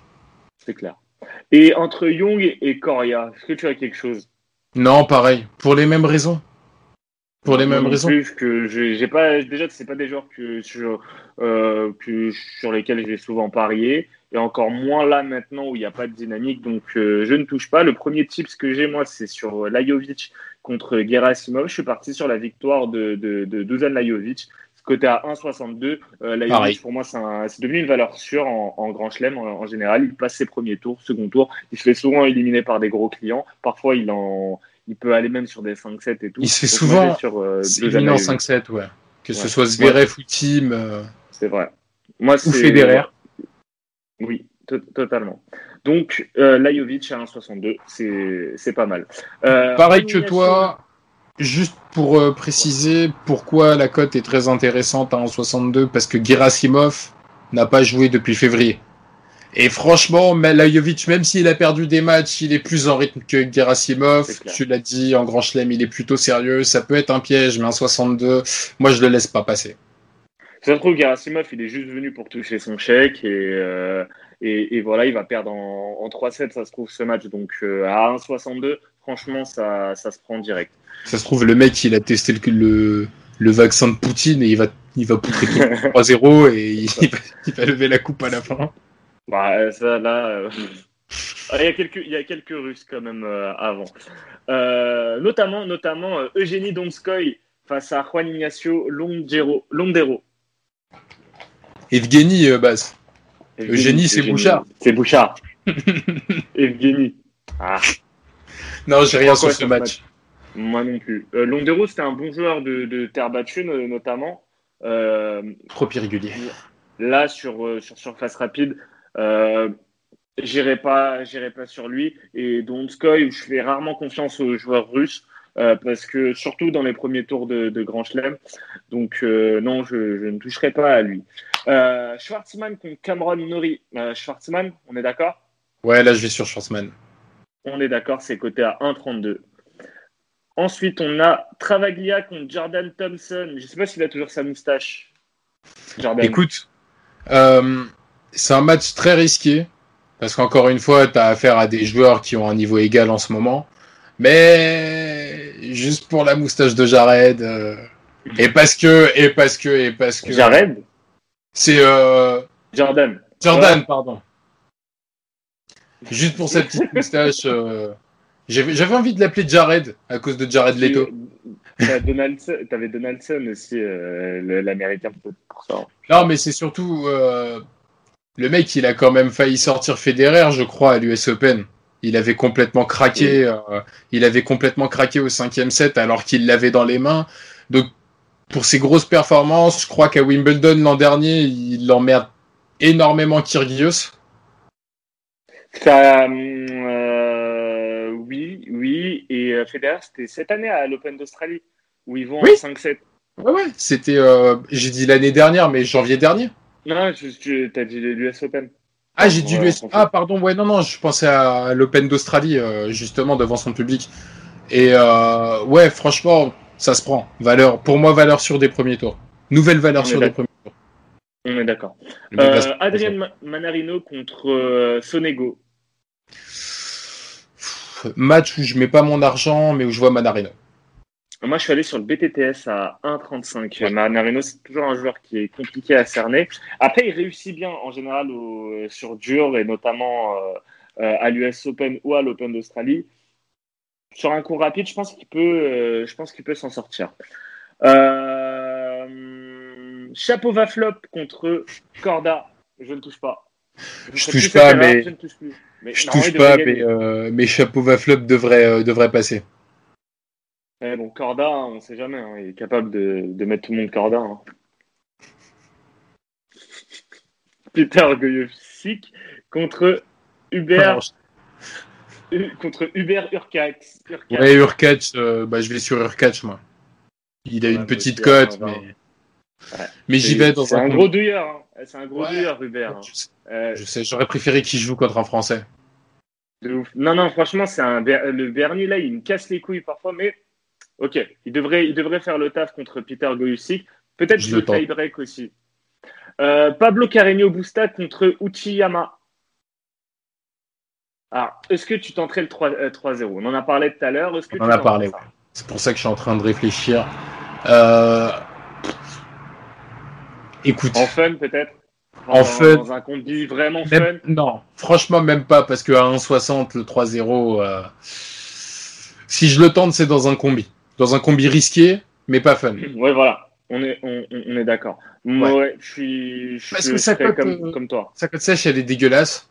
C'est clair. Et entre Young et Coria, est-ce que tu as quelque chose? Non, pareil. Pour les mêmes raisons. Pour les mêmes raisons. Plus que j'ai pas déjà c'est pas des joueurs que sur euh, que sur lesquels j'ai souvent parié et encore moins là maintenant où il n'y a pas de dynamique donc euh, je ne touche pas. Le premier tips que j'ai moi c'est sur Lajovic contre Gerasimov. Je suis parti sur la victoire de de, de Dusan Lajovic côté à 1,62. Euh, pour moi, c'est devenu une valeur sûre en, grand chelem en, général. Il passe ses premiers tours, second tour. Il se fait souvent éliminer par des gros clients. Parfois, il en, il peut aller même sur des 5-7 et tout. Il se fait souvent sur, euh, éliminer en 5-7, ouais. Que ce soit Zverev ou Team. Euh, c'est vrai. Moi, c'est. Federer. Oui, totalement. Donc, euh, Lajovic à 1,62, c'est pas mal. Euh, Pareil que toi, Juste pour euh, préciser pourquoi la cote est très intéressante à 1,62, parce que Gerasimov n'a pas joué depuis février. Et franchement, Lajovic, même s'il a perdu des matchs, il est plus en rythme que Gerasimov. Tu l'as dit, en grand chelem, il est plutôt sérieux. Ça peut être un piège, mais un 62, moi, je le laisse pas passer. Ça se trouve, Gerasimov, il est juste venu pour toucher son chèque et, euh, et, voilà, il va perdre en, en 3-7, ça se trouve, ce match. Donc, euh, à 1,62, franchement, ça, ça se prend direct. Ça se trouve, le mec, il a testé le, le, vaccin de Poutine et il va, il va poutrer 3-0 et il va, lever la coupe à la fin. Bah, ça, là. Euh, il, y a quelques, il y a quelques Russes quand même euh, avant. Euh, notamment notamment Eugénie Donskoy face à Juan Ignacio Londero. Londero. Evgeny Baz. Eugénie, c'est Bouchard. C'est Bouchard. Evgeny. Ah. Non, j'ai rien sur ce match. Moi non plus. Euh, Londero, c'était un bon joueur de, terre battue, notamment. Euh, Trop irrégulier. Là, sur, euh, sur surface rapide, euh, j'irai pas, j'irai pas sur lui. Et Donskoy, je fais rarement confiance aux joueurs russes. parce que surtout dans les premiers tours de, Grand Chelem. Donc non, je, ne toucherai pas à lui. Schwartzmann contre Cameron Nori. Schwartzmann, on est d'accord? Ouais, là je vais sur Schwartzmann. On est d'accord, c'est coté à 1,32. Ensuite, on a Travaglia contre Jordan Thompson. Je ne sais pas s'il a toujours sa moustache. Jordan. Écoute, euh, c'est un match très risqué. Parce qu'encore une fois, tu as affaire à des joueurs qui ont un niveau égal en ce moment. Mais juste pour la moustache de Jared. euh, et parce que, et parce que, et parce que. Jared? C'est euh, Jordan. Jordan, pardon. Juste pour sa petite moustache. euh, J'avais envie de l'appeler Jared à cause de Jared Leto. T'avais Donaldson, aussi, euh, l'américain, pour ça. Non, mais c'est surtout euh, le mec, il a quand même failli sortir Federer, je crois, à l'US Open. Il avait complètement craqué. euh, il avait complètement craqué au cinquième set alors qu'il l'avait dans les mains. Donc, pour ses grosses performances, je crois qu'à Wimbledon l'an dernier, il emmerde énormément Kyrgios. Ça, euh, oui, oui. Et euh, Federer, c'était cette année à l'Open d'Australie, où ils vont Oui. en 5-7. Ouais, ouais. C'était, euh, j'ai dit l'année dernière, mais janvier dernier. Non, tu, tu as dit l'US Open. Ah, j'ai dit l'US. Ah, pardon, ouais, non, non, je pensais à l'Open d'Australie, euh, justement, devant son public. Et ouais, franchement, ça se prend. Valeur, pour moi, valeur sur des premiers tours. Nouvelle valeur On sur des premiers tours. On est d'accord. Euh, Adrien Ma- Manarino contre euh, Sonego. Match où je mets pas mon argent, mais où je vois Manarino. Moi, je suis allé sur le BTTS à 1,35. Manarino, c'est toujours un joueur qui est compliqué à cerner. Après, il réussit bien en général au- sur dur et notamment euh, euh, à l'US Open ou à l'Open d'Australie. Sur un cours rapide, je pense qu'il peut, euh, je pense qu'il peut s'en sortir. Euh, Chapeau va flop contre Corda. Je ne touche pas. Je ne touche pas, mais- je ne touche plus. Mais Je touche pas, mais, euh, mais Chapeau va flop devrait, euh, devrait passer. Eh bon, Corda, on sait jamais. hein, il est capable de, de mettre tout le monde Corda. hein. Peter Gojovcic contre Hubert, contre Hubert Urcax. Urcax. Ouais, Urkach, euh, bah, je vais sur Urkach, moi. Il a Ouais, une petite cote, mais, Ouais. mais j'y C'est- vais dans C'est un, un combi. gros douilleur. hein. C'est un gros Ouais. douilleur, Hubert. hein. Je sais, Euh, je sais, j'aurais préféré qu'il joue contre un Français. de ouf. Non, non, franchement, c'est un le Bernier là, il me casse les couilles parfois, mais ok, il devrait, il devrait faire le taf contre Peter Gojusik. Peut-être Je le tie-break aussi. Euh, Pablo Carreño Busta contre Uchiyama. Alors, est-ce que tu tenterais le 3 euh, 3-0 On en a parlé tout à l'heure. On en a parlé, ça? C'est pour ça que je suis en train de réfléchir. Euh... Écoute, En fun, peut-être? En fun. Dans un combi vraiment même- fun? non, franchement même pas, parce qu'à 1,60, le 3-0, euh, si je le tente, c'est dans un combi. Dans un combi risqué, mais pas fun. Ouais, voilà. On est, on, est d'accord. Moi, Ouais. ouais, je suis, je, Parce que ça cote, comme, euh, comme toi. Sa cote sèche, elle est dégueulasse.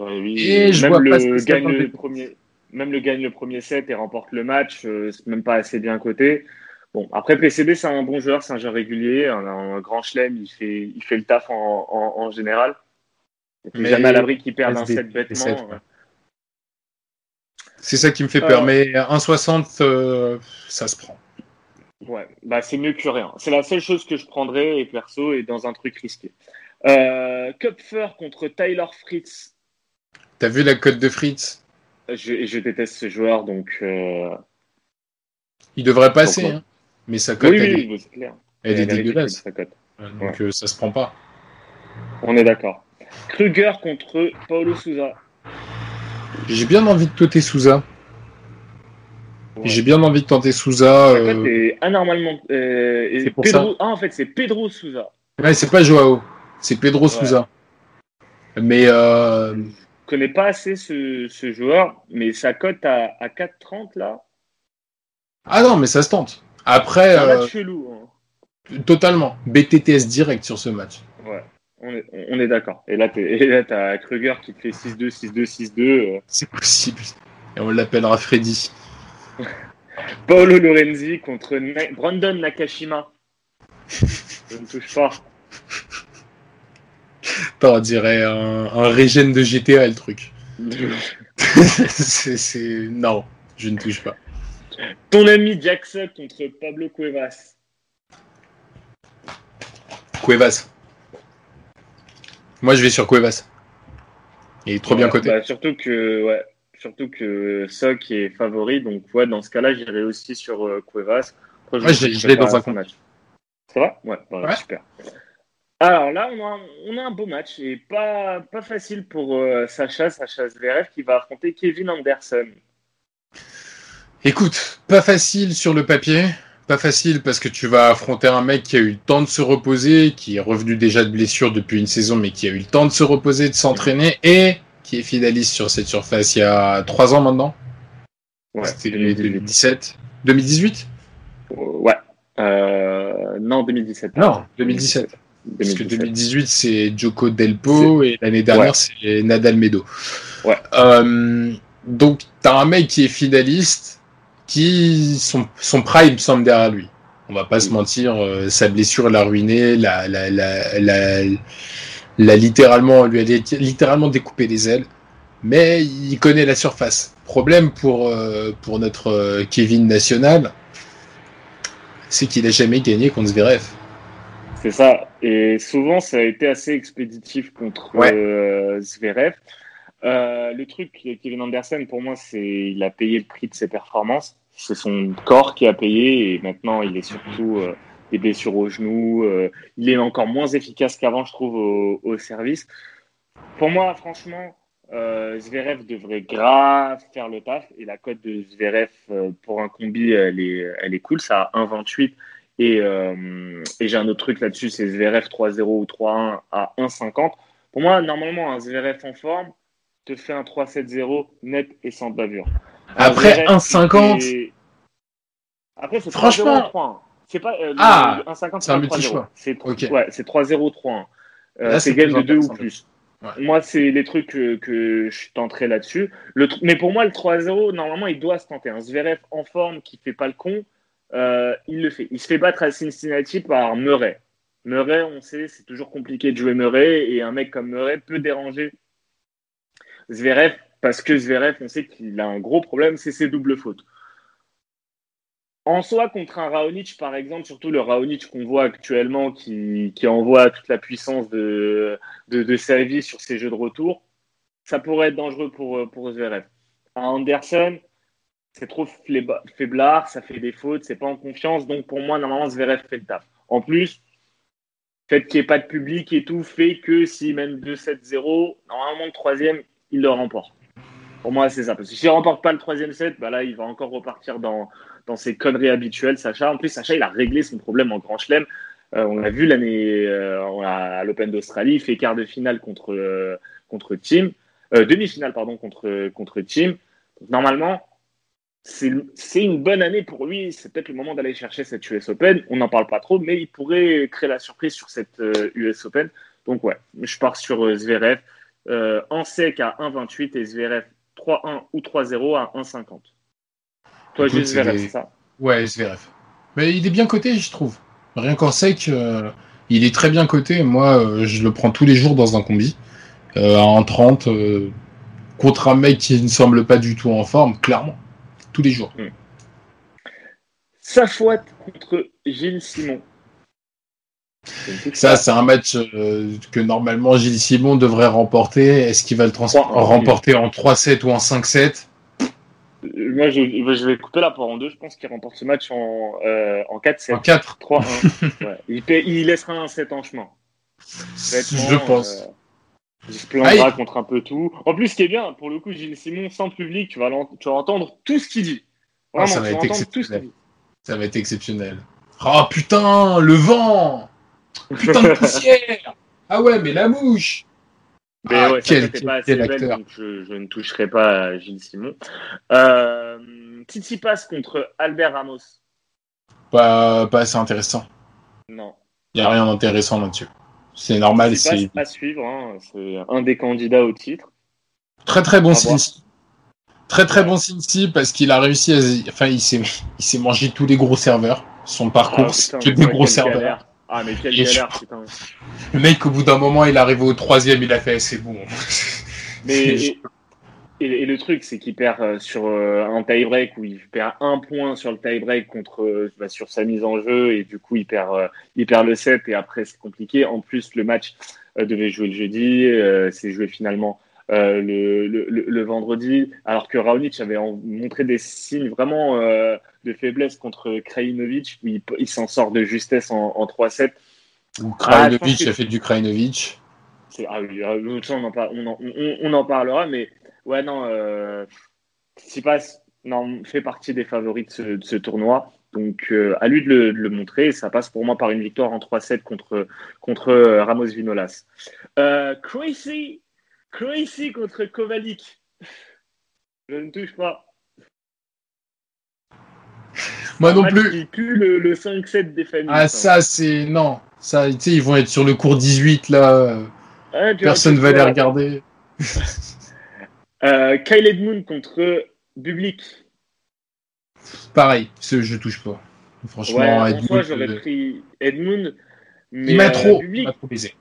Ouais, oui. Et je même vois le pas gagne le premier, même le gagne le premier set et remporte le match, euh, c'est même pas assez bien coté. Bon, après PCB c'est un bon joueur, c'est un joueur régulier, un, un grand chelem, il fait, il fait le taf en, en, en général. Mais jamais à l'abri qu'il perde un set bêtement. ouais. C'est ça qui me fait peur. Euh. Mais 1,60, euh, ça se prend. Ouais, bah c'est mieux que rien. C'est la seule chose que je prendrais et perso et dans un truc risqué. Euh, Kupfer contre Tyler Fritz. T'as vu la cote de Fritz? Je, je déteste ce joueur donc. euh, Il devrait passer, Donc, ouais. hein. mais sa cote, Oui, elle, oui, est- oui, c'est clair. elle dégueulasse. sa cote. Donc euh, ça se prend pas. On est d'accord. Kruger contre Paulo Souza. J'ai bien envie de tenter Souza. Ouais. J'ai bien envie de tenter Souza. Sa euh, cote est anormalement. C'est pour Pedro... Ah, en fait, c'est Pedro Souza. Ouais, c'est pas Joao, c'est Pedro Souza. Mais euh, connais pas assez ce, ce joueur, mais sa cote à, à 4,30 là. ah non, mais ça se tente. Après, un euh, match chelou. hein. totalement BTTS direct sur ce match. Ouais, on est, on est d'accord. Et là, là, t'as Kruger qui te fait 6-2, 6-2, 6-2. euh. C'est possible. Et on l'appellera Freddy. Paolo Lorenzi contre Na- Brandon Nakashima. Je ne touche pas. Attends, on dirait un, un régène de GTA le truc. c'est, Non, je ne touche pas. Ton ami Jackson contre Pablo Cuevas. Cuevas. Moi, je vais sur Cuevas. Il est trop bien coté. bah, surtout que, ouais, surtout que Sock est favori, donc ouais, dans ce cas-là, j'irai aussi sur euh, Cuevas. Après, Ouais, je- l'ai dans un match. Ouais, voilà, Ouais. super. Alors là, on a, on a, un beau match et pas, pas facile pour euh, Sacha, Sacha Zverev qui va affronter Kevin Anderson. Écoute, pas facile sur le papier, pas facile parce que tu vas affronter un mec qui a eu le temps de se reposer, qui est revenu déjà de blessure depuis une saison, mais qui a eu le temps de se reposer, de s'entraîner et qui est finaliste sur cette surface il y a trois ans maintenant. Ouais, C'était 2017. 2018 Ouais. Euh, non, 2017. Non, 2017. Parce que 2018, c'est Joko Delpo et l'année dernière, c'est Nadal Medo. Ouais. Euh, donc, t'as un mec qui est finaliste, qui son, son prime semble derrière lui. On va pas se mentir, euh, sa blessure l'a ruiné, l'a, la, la, la, la, littéralement, lui a littéralement découpé les ailes. Mais il connaît la surface. Problème pour, euh, pour notre euh, Kevin national, c'est qu'il a jamais gagné contre Zverev. C'est ça. Et souvent, ça a été assez expéditif contre euh, Zverev. Euh, le truc, Kevin Anderson, pour moi, c'est il a payé le prix de ses performances. C'est son corps qui a payé et maintenant, il est surtout euh, des blessures au genou. Il est encore moins efficace qu'avant, je trouve, au, au, service. Pour moi, franchement, Zverev devrait grave faire le taf et la cote de Zverev pour un combi, elle est, elle est cool. Ça a 1,28 et, euh, et j'ai un autre truc là-dessus, c'est Zverev 3-0 ou 3-1 à 1,50. Pour moi, normalement, un Zverev en forme te fait un 3-7-0 net et sans bavure. Après 1,50 Après, c'est 3-0 C'est pas euh, ah, 1,50 c'est un multi-choix. C'est okay. ouais, 3-0 3-1. Euh, c'est game de 2 ou plus. Ouais. Moi, c'est les trucs que, que je tenterai là-dessus. Mais pour moi, le 3-0, normalement, il doit se tenter. Un Zverev en forme qui fait pas le con, euh, il le fait. Il se fait battre à Cincinnati par Murray. Murray, on sait, c'est toujours compliqué de jouer Murray et un mec comme Murray peut déranger Zverev parce que Zverev, on sait qu'il a un gros problème, c'est ses doubles fautes. En soi, contre un Raonic, par exemple, surtout le Raonic qu'on voit actuellement qui, qui, envoie toute la puissance de, de, sa vie sur ses jeux de retour, ça pourrait être dangereux pour, pour Zverev. À Anderson, c'est trop faiblard, ça fait des fautes, c'est pas en confiance. Donc pour moi, normalement, Zverev fait le taf. En plus, le fait qu'il n'y ait pas de public et tout fait que s'il mène 2-7-0, normalement le troisième, il le remporte. Pour moi, c'est ça. Parce que s'il ne remporte pas le troisième set, bah là, il va encore repartir dans, dans ses conneries habituelles, Sacha. En plus, Sacha, il a réglé son problème en Grand Chelem. Euh, on l'a vu l'année euh, à l'Open d'Australie, il fait quart de finale contre, euh, contre Team, demi-finale pardon contre, contre Team. Normalement, c'est une bonne année pour lui. C'est peut-être le moment d'aller chercher cette US Open. On n'en parle pas trop, mais il pourrait créer la surprise sur cette US Open. Donc ouais, je pars sur Zverev euh, en sec à 1,28 et Zverev 3-1 ou 3-0 à 1,50. Toi, Zverev, c'est ça? Ouais, Zverev. Mais il est bien coté, je trouve. Rien qu'en sec, euh, il est très bien coté. Moi, euh, je le prends tous les jours dans un combi. Euh, à 1,30 contre un mec qui ne semble pas du tout en forme, clairement. Tous les jours. Safouette contre Gilles Simon. Ça, c'est un match euh, que normalement Gilles Simon devrait remporter. Est-ce qu'il va le remporter en 3-7 ou en 5-7 Moi, je, je, vais couper la part en deux. Je pense qu'il remporte ce match en, euh, en 4-7. En 4 3-1. ouais. il, paie, il, laissera un 7 en chemin. je pense. Euh, il se plaindra ah, contre un peu tout. En plus, ce qui est bien, pour le coup, Gilles Simon, sans public, tu vas, tu vas entendre tout ce qu'il dit. Vraiment, ah, ça, va être exceptionnel. ça va être exceptionnel. Oh putain, le vent Putain de poussière Ah ouais, mais la mouche mais ah, ouais, quel, quel, pas quel acteur. Belle, donc je, je, ne toucherai pas à Gilles Simon. Euh, Titi passe contre Albert Ramos. Pas, pas assez intéressant. Non. Il n'y a rien d'intéressant là-dessus. C'est normal. C'est à suivre. Hein. C'est un des candidats au titre. Très très bon Cincy. Très très bon Cincy parce qu'il a réussi à. Enfin, il s'est mangé tous les gros serveurs. Son parcours, ah, putain, tous les gros serveurs. Galère. Ah, mais quelle galère, putain. Le mec, au bout d'un moment, il est arrivé au troisième, il a fait, c'est bon. Mais, et, le truc, c'est qu'il perd euh, sur euh, un tie-break où il perd un point sur le tie-break contre, euh, bah, sur sa mise en jeu et du coup, il perd, il perd le set et après, c'est compliqué. En plus, le match devait jouer le jeudi, c'est joué finalement euh, le, le, le, vendredi, alors que Raonic avait montré des signes vraiment euh, de faiblesse contre Krajinovic, où il, il s'en sort de justesse en, en 3-7. Ou Ah, Krajinovic a fait du Krajinovic. Ah oui, en on, en, on- on en parlera, mais ouais, non, euh, non, fait partie des favoris de ce, de ce tournoi. Donc, euh, à lui de le, de le montrer. Ça passe pour moi par une victoire en 3-7 contre, contre euh, Ramos Vinolas. Euh, Crazy, Crazy contre Kovalik. Je ne touche pas. Moi non plus. Qui pue le, le 5-7 des familles. Ah, ça, c'est. Non. Ça, ils vont être sur le cours 18, là. Ouais, Personne vois, va les regarder. Euh, Kyle Edmund contre Bublik. Pareil, ce, je touche pas. Franchement, Ouais, Edmund, j'aurais euh, pris Edmund. Mais il m'a euh, trop, il m'a trop baisé.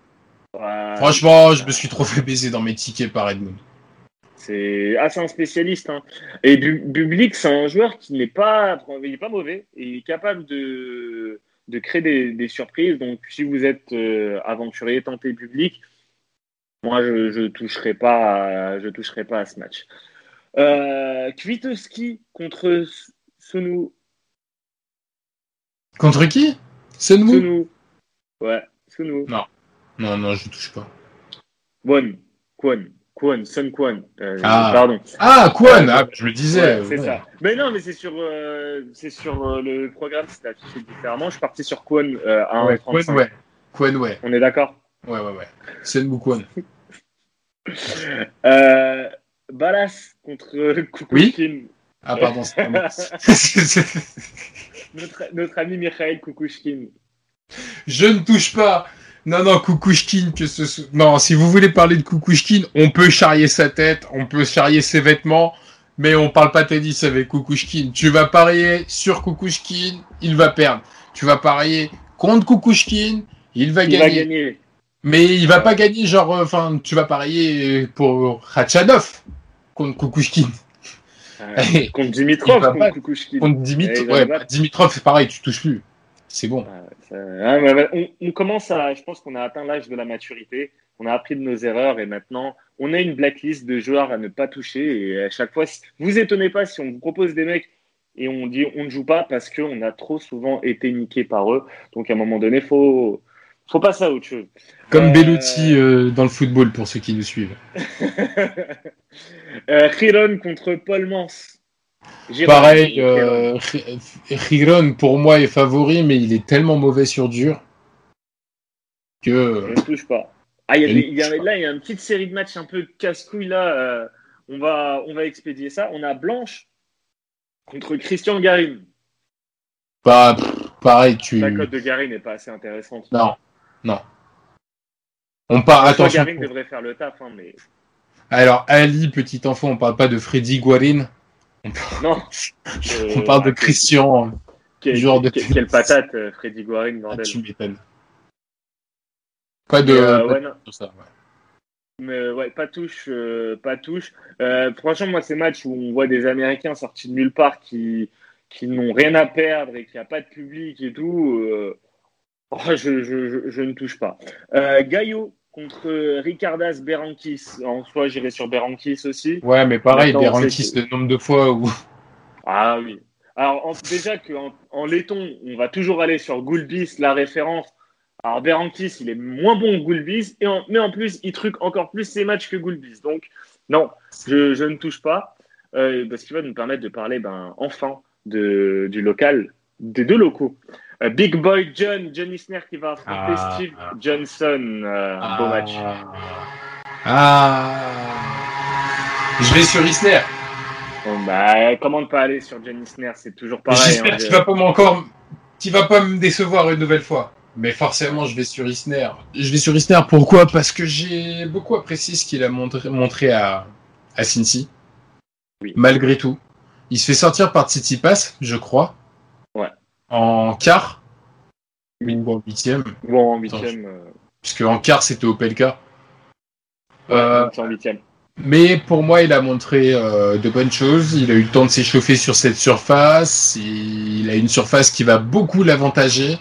ouais, Franchement, je me suis trop fait baiser dans mes tickets par Edmund. c'est ah, un spécialiste. Hein. Et Bu- Bublik, c'est un joueur qui n'est pas, il est pas mauvais il est capable de, de créer des, des surprises. Donc, si vous êtes euh, aventurier, tentez Bublik. Moi, je, je toucherai pas, à, je toucherai pas à ce match. Euh, Kvitowski contre Sonu. Contre qui? Senmu Sonu. Ouais, Sonu. Non, non, je touche pas. Kwon, Kwon, Kwon, Sun Kwon. Euh, Ah. Pardon. Ah, Ouais, ah, Je me disais. Ouais, c'est ouais. ça. Mais non, mais c'est sur, euh, c'est sur euh, le programme, c'est affiché différemment. Je suis parti sur Kwon à Ouais, 1,35. Quan, ouais. Quan, ouais. On est d'accord? Ouais, ouais, ouais. Senmu Quan. euh, Balas contre Kukushkin. Ah, pardon, c'est pas moi. Notre, notre ami Mikhail Kukushkin. Je ne touche pas. Non, non, Kukushkin, que ce. Non, si vous voulez parler de Kukushkin, on peut charrier sa tête, on peut charrier ses vêtements, mais on parle pas tennis avec Kukushkin. Tu vas parier sur Kukushkin, il va perdre. Tu vas parier contre Kukushkin, il va Il gagner. va gagner. Mais il va pas gagner, genre, euh, enfin, tu vas parier pour Khachanov contre Kukushkin. Euh, contre Dimitrov, contre pas- Kukushkin. Contre Dimitrov, ouais. Dimitrov, c'est pareil, tu touches plus. C'est bon. Ah, ça- ouais, on, on commence à, je pense qu'on a atteint l'âge de la maturité. On a appris de nos erreurs et maintenant on a une blacklist de joueurs à ne pas toucher. Et à chaque fois, vous étonnez pas si on vous propose des mecs et on dit on ne joue pas parce qu'on a trop souvent été niqué par eux. Donc à un moment donné, faut faut passer à autre chose. Comme Euh, Bellotti euh, dans le football, pour ceux qui nous suivent. euh, Chiron contre Paul Mans. Giron. Pareil, euh, Riron, pour moi, est favori, mais il est tellement mauvais sur dur que... Je ne touche pas. Ah, il y a des- y a- touche pas. là, il y a une petite série de matchs un peu casse-couille là. euh, on, va, on va expédier ça. On a Blanche contre Christian Garin. Pas, pff, pareil, tu... La cote de Garin n'est pas assez intéressante. Non, non. On part... François Attention. Devrait faire le taf, hein, mais Alors, Ali, petit enfant, on parle pas de Freddy Guarin, non. on parle de Christian. Quel, genre de quel- tennis. quelle patate, euh, Freddy Guarin, Ah, bordel. tu m'étonnes. Pas de... Euh, pas ouais, de- non. tout ça, ouais. Mais ouais, pas touche, euh, pas touche. Euh, franchement, moi, ces matchs où on voit des Américains sortis de nulle part qui, qui n'ont rien à perdre et qu'il n'y a pas de public et tout, euh, oh, je, je, je, je ne touche pas. Euh, Gaillot contre Ricardas Berankis. En soi, j'irai sur Berankis aussi. Ouais, mais pareil, Maintenant, Berankis, le nombre de fois où... Ah oui. Alors, en- déjà qu'en en laiton, on va toujours aller sur Goulbis, la référence. Alors, Berankis, il est moins bon que Goulbis, et en- mais en plus, il truque encore plus ses matchs que Goulbis. Donc, non, je, je ne touche pas, euh, parce qu'il va nous permettre de parler, ben, enfin, de, du local, des deux locaux. Euh, Big Boy John, John Isner qui va affronter Ah. Steve Johnson. Euh, un beau match. Ah. Je vais sur Isner. Bon, bah, comment ne pas aller sur John Isner C'est toujours pareil. J'espère hein, qu'il je- va pas m'encore, qu'il va pas me décevoir une nouvelle fois. Mais forcément, je vais sur Isner. Je vais sur Isner. Pourquoi? Parce que j'ai beaucoup apprécié ce qu'il a montré, montré à, à Cincy. Oui. Malgré tout. Il se fait sortir par Tsitsipas, je crois. Ouais. En quart. Ou en huitième. Bon, en huitième. euh, Puisque en quart, c'était Opelka. Euh, c'est en huitième. Mais pour moi, il a montré euh, de bonnes choses. Il a eu le temps de s'échauffer sur cette surface. Il a une surface qui va beaucoup l'avantager.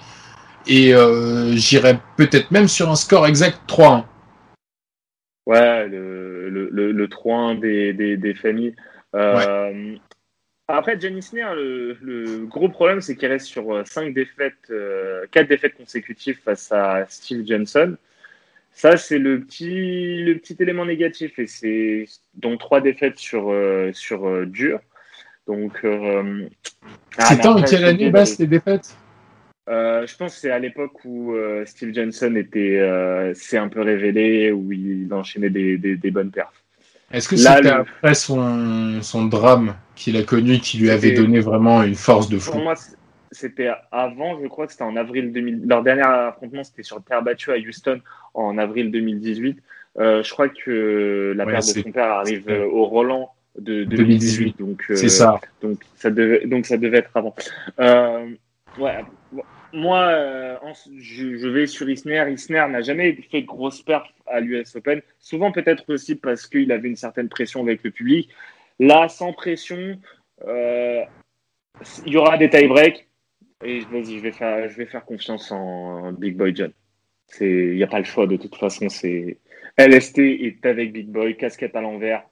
Et euh, j'irais peut-être même sur un score exact 3-1. Ouais, le, le, le, le 3-1 des, des, des familles. Euh, Après, Jenny Isner, le, gros problème, c'est qu'il reste sur 5 défaites, 4 défaites consécutives face à Steve Johnson. Ça, c'est le petit, le petit élément négatif. Et c'est donc trois défaites sur, euh, sur euh, dur. Donc. Euh, c'est en quelle année basse les défaites? Je pense que c'est à l'époque où Steve Johnson était, s'est un peu révélé, où il enchaînait des, des, bonnes perfs. Est-ce que c'était après son, son drame qu'il a connu qui lui avait donné vraiment une force de fou? Pour moi, c'était avant, je crois que c'était en avril 2000. Leur dernier affrontement, c'était sur terre battue à Houston en avril 2018. Euh, je crois que la perte de son père arrive euh, au Roland de 2018. Donc, euh, c'est ça. Donc ça, devait, donc ça devait être avant. ouais, moi, je, vais sur Isner. Isner n'a jamais fait de grosse perte à l'US Open. Souvent, peut-être aussi parce qu'il avait une certaine pression avec le public. Là, sans pression, il y aura des tie-breaks. Et vas-y, je vais faire, je vais faire confiance en Big Boy John. Il n'y a pas le choix de toute façon. C'est LST est avec Big Boy, casquette à l'envers,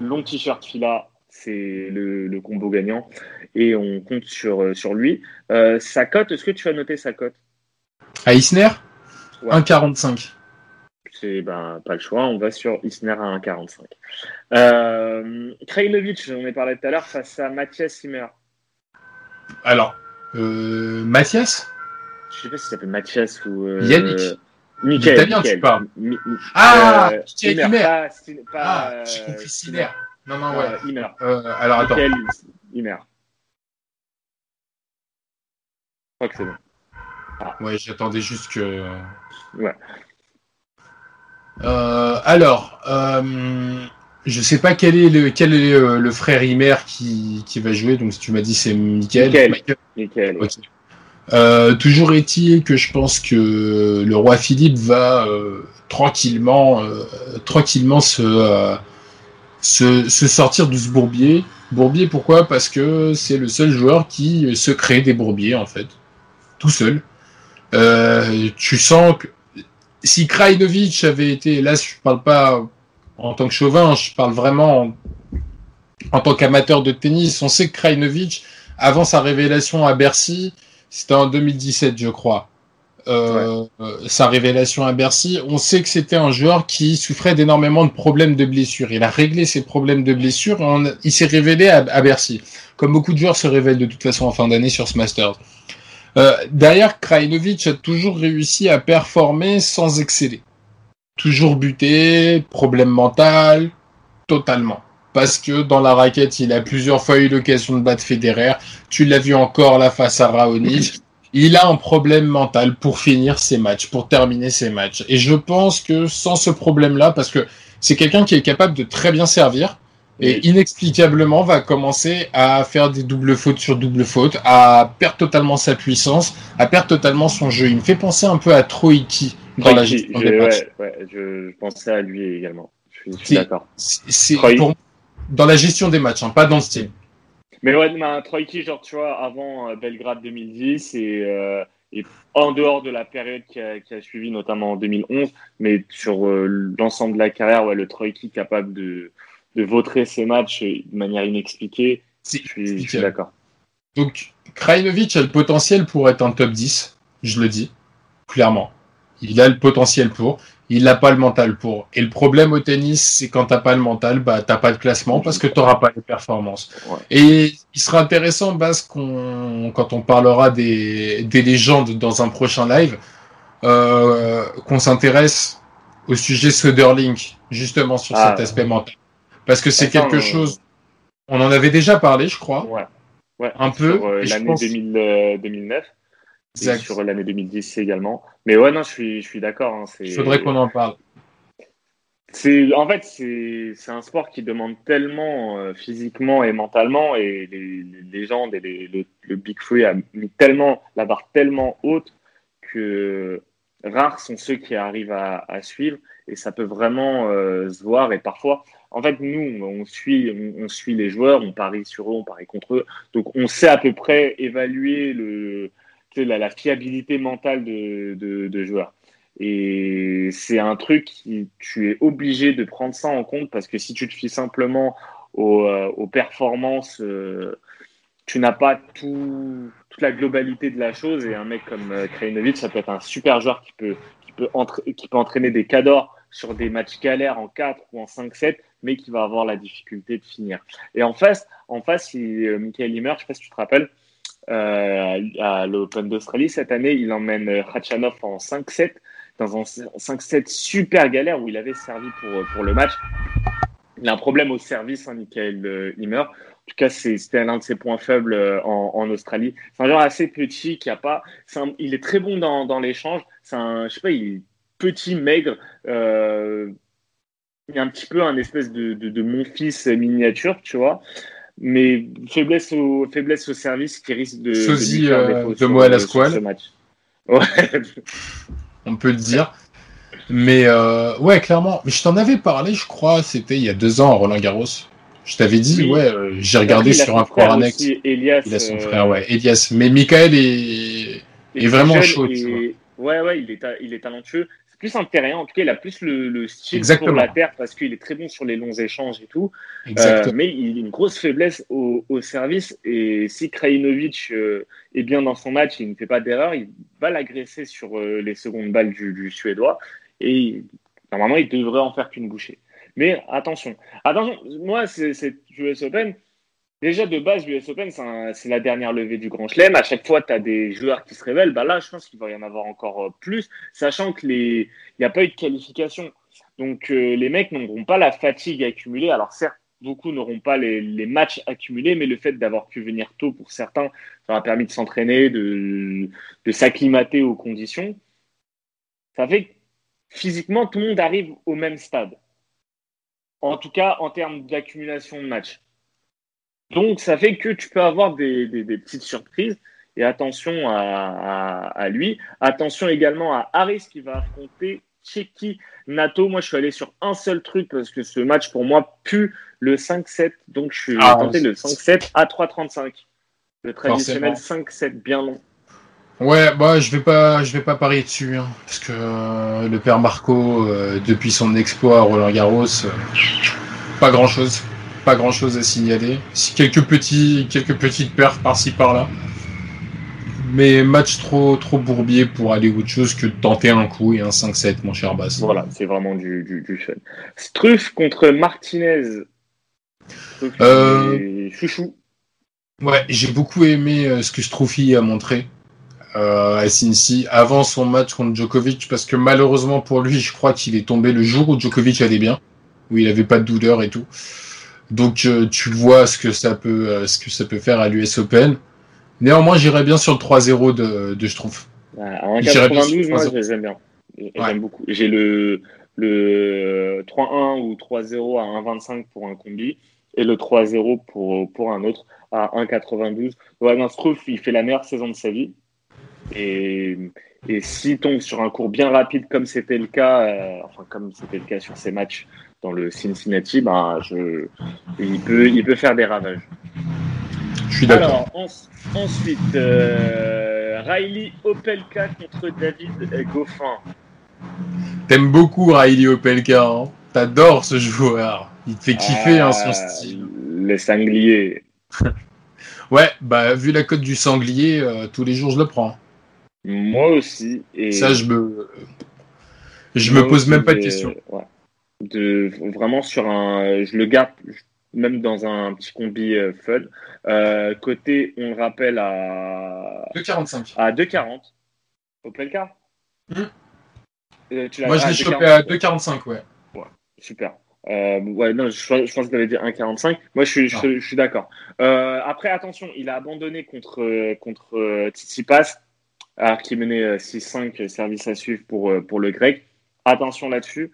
long t-shirt fila, c'est le, combo gagnant. Et on compte sur, euh, sur lui. Euh, sa cote, est-ce que tu as noté sa cote? À Isner? 1,45. C'est ben, pas le choix, on va sur Isner à 1,45. Euh, Krajinovic, j'en ai parlé tout à l'heure, face à Mathias Simmer. Alors, euh, Mathias? Je sais pas si ça s'appelle Mathias ou. Euh, Yannick. Michael. Italien, tu parles. ah, Michael Pas, pas, ah, j'ai compris Sinner. Non, non, ouais. Imer. Euh, alors, attends. Michael Imer. Je crois que c'est bon. Ah. Ouais, j'attendais juste que. Ouais. Euh, alors, euh, je sais pas quel est le, quel est le, frère Imer qui, qui, va jouer. Donc, si tu m'as dit c'est Michael. Michael. Euh, toujours est-il que je pense que le roi Philippe va euh, tranquillement, euh, tranquillement se, se, se, sortir de ce bourbier. Bourbier, pourquoi? Parce que c'est le seul joueur qui se crée des bourbiers, en fait. Tout seul. tu sens que si Krajinovic avait été, là je parle pas en tant que chauvin, je parle vraiment en, tant qu'amateur de tennis. On sait que Krajinovic, avant sa révélation à Bercy, c'était en 2017, je crois. Euh, sa révélation à Bercy, on sait que c'était un joueur qui souffrait d'énormément de problèmes de blessures. Il a réglé ses problèmes de blessures et il s'est révélé à, Bercy, comme beaucoup de joueurs se révèlent de toute façon en fin d'année sur ce Masters. Euh, derrière, a toujours réussi à performer sans exceller toujours buté, problème mental, totalement. Parce que dans la raquette, il a plusieurs fois eu l'occasion de battre Federer. Tu l'as vu encore là face à Raonic. Il a un problème mental pour finir ses matchs, pour terminer ses matchs. Et je pense que sans ce problème-là, parce que c'est quelqu'un qui est capable de très bien servir, et inexplicablement va commencer à faire des doubles fautes sur double fautes, à perdre totalement sa puissance, à perdre totalement son jeu. Il me fait penser un peu à Troiki dans la gestion des matchs. Ouais, je, pensais à lui également. Je suis, d'accord. C'est dans la gestion des matchs, hein, pas dans le style. Mais ouais, Troiki, genre, tu vois, avant euh, Belgrade 2010 et, euh, et en dehors de la période qui a, qui a, suivi, notamment en 2011, mais sur euh, l'ensemble de la carrière, ouais, le Troiki capable de, de vautrer ses matchs de manière inexpliquée, je suis, d'accord. Donc, Krajinovic a le potentiel pour être un top 10, je le dis, clairement. Il a le potentiel pour, il n'a pas le mental pour. Et le problème au tennis, c'est quand t'as pas le mental, bah t'as pas de classement parce que tu n'auras pas les performances. Et il sera intéressant, Bas, qu'on, quand on parlera des, des légendes dans un prochain live, euh, qu'on s'intéresse au sujet Soderling, justement sur cet ah. aspect mental. Parce que c'est quelque chose. On en avait déjà parlé, je crois. Ouais. ouais. Un peu. Euh, l'année 2009. Et sur l'année 2010 également. Mais ouais, non, je suis, je suis d'accord. Hein, Il faudrait qu'on en parle. En fait, c'est, un sport qui demande tellement euh, physiquement et mentalement, et les, les légendes et les, le, Big Free a mis tellement la barre tellement haute que rares sont ceux qui arrivent à, à suivre, et ça peut vraiment euh, se voir. Et parfois, en fait, nous, on suit, on, suit les joueurs, on parie sur eux, on parie contre eux. Donc, on sait à peu près évaluer le, la, la fiabilité mentale de, de, joueurs. Et c'est un truc qui tu es obligé de prendre ça en compte parce que si tu te fies simplement aux, performances, tu n'as pas tout, toute la globalité de la chose. Et un mec comme Krajinovic, ça peut être un super joueur qui peut, qui peut, qui peut entraîner des cadors sur des matchs galères en 4 ou en 5-7, mais qui va avoir la difficulté de finir. Et en face, en face il, Michael Himmer, je ne sais pas si tu te rappelles, euh, à l'Open d'Australie cette année, il emmène Khachanov en 5-7 dans un 5-7 super galère où il avait servi pour, pour le match. Il a un problème au service, hein, Michael Himmer. En tout cas, c'était l'un de ses points faibles euh, en, Australie. C'est un joueur assez petit qui a pas. il est très bon dans, dans l'échange. C'est un, je sais pas, il est petit, maigre. Euh, il y a un petit peu un espèce de, de, de mon fils miniature, tu vois mais faiblesse au, faiblesse au service qui risque de, Sosie, de, euh, de moi à la squale. Ouais. On peut le dire. Mais euh, ouais, clairement. Mais je t'en avais parlé, je crois, c'était il y a deux ans à Roland Garros. Je t'avais dit, ouais, euh, j'ai regardé sur un cours annexe. Elias, il a son frère, ouais, Elias. Mais Michael est, est vraiment chaud. Et... Ouais, ouais, il est, il est talentueux plus un terrien. En tout cas, il a plus le, style pour la terre parce qu'il est très bon sur les longs échanges et tout. Euh, mais il a une grosse faiblesse au, service. Et si Krajinovic euh, est bien dans son match, il ne fait pas d'erreur, il va l'agresser sur euh, les secondes balles du, Suédois. Et normalement, il devrait en faire qu'une bouchée. Mais attention, attention, moi, c'est US Open. Déjà, de base, l'US Open, c'est la dernière levée du Grand Chelem. À chaque fois, tu as des joueurs qui se révèlent. Bah là, je pense qu'il va y en avoir encore euh, plus, sachant qu'il n'y a pas eu de qualification. Donc, euh, les mecs n'auront pas la fatigue accumulée. Alors, certes, beaucoup n'auront pas les, matchs accumulés, mais le fait d'avoir pu venir tôt pour certains, ça a permis de s'entraîner, de, de s'acclimater aux conditions. Ça fait que physiquement, tout le monde arrive au même stade. En tout cas, en termes d'accumulation de matchs. Donc, ça fait que tu peux avoir des, petites surprises. Et attention à, lui. Attention également à Harris qui va affronter Cheki Nato. Moi, je suis allé sur un seul truc parce que ce match, pour moi, pue le 5-7. Donc, je suis ah, tenté le 5-7 à 3-35. Le traditionnel 5-7 bien long. Ouais, bah je vais pas, je vais pas parier dessus, hein, parce que euh, le père Marco, euh, depuis son exploit à Roland Garros, euh, pas grand chose pas grand chose à signaler. Quelques, petits, quelques petites perfs par-ci par-là. Mais match trop, trop bourbier pour aller autre chose que de tenter un coup et un 5-7, mon cher Bass. Voilà, c'est vraiment du, du, fun. Struff contre Martinez. Euh, chouchou. Ouais, j'ai beaucoup aimé euh, ce que Struffy a montré euh, à Cincy avant son match contre Djokovic parce que malheureusement pour lui, je crois qu'il est tombé le jour où Djokovic allait bien, où il avait pas de douleur et tout. Donc euh, tu vois ce que ça peut, euh, ce que ça peut faire à l'US Open. Néanmoins, j'irais bien sur le 3-0 de, de trouve. À 1,92, moi j'aime bien. J'aime beaucoup. J'ai le, le 3-1 ou 3-0 à 1,25 pour un combi et le 3-0 pour, pour un autre à 1,92. Ouais, Struff, il fait la meilleure saison de sa vie. Et, et s'il tombe sur un cours bien rapide comme c'était le cas, euh, enfin comme c'était le cas sur ces matchs dans le Cincinnati, je, il, peut, il peut faire des ravages. Je suis d'accord. Alors, ensuite, euh, Riley Opelka contre David Goffin. T'aimes beaucoup Riley Opelka, hein T'adores ce joueur. Il te fait kiffer hein, son ah, style. Le sanglier. ouais, bah vu la cote du sanglier, euh, tous les jours je le prends. Moi aussi. Et... Ça, je me, je me pose même pas de questions. Ouais de vraiment sur un, je le garde même dans un petit combi euh, fun. Euh, côté, on le rappelle à 2,45. À 2,40. Opelka mmh. euh, Moi, je l'ai chopé à 2,45, ouais. ouais. Super. Euh, ouais, non, je, je pense que tu avais dit 1,45. Moi, je suis, je, suis d'accord. Après, attention, il a abandonné contre, contre Tsitsipas, alors qu'il menait 6-5 service à suivre pour, pour le grec. Attention là-dessus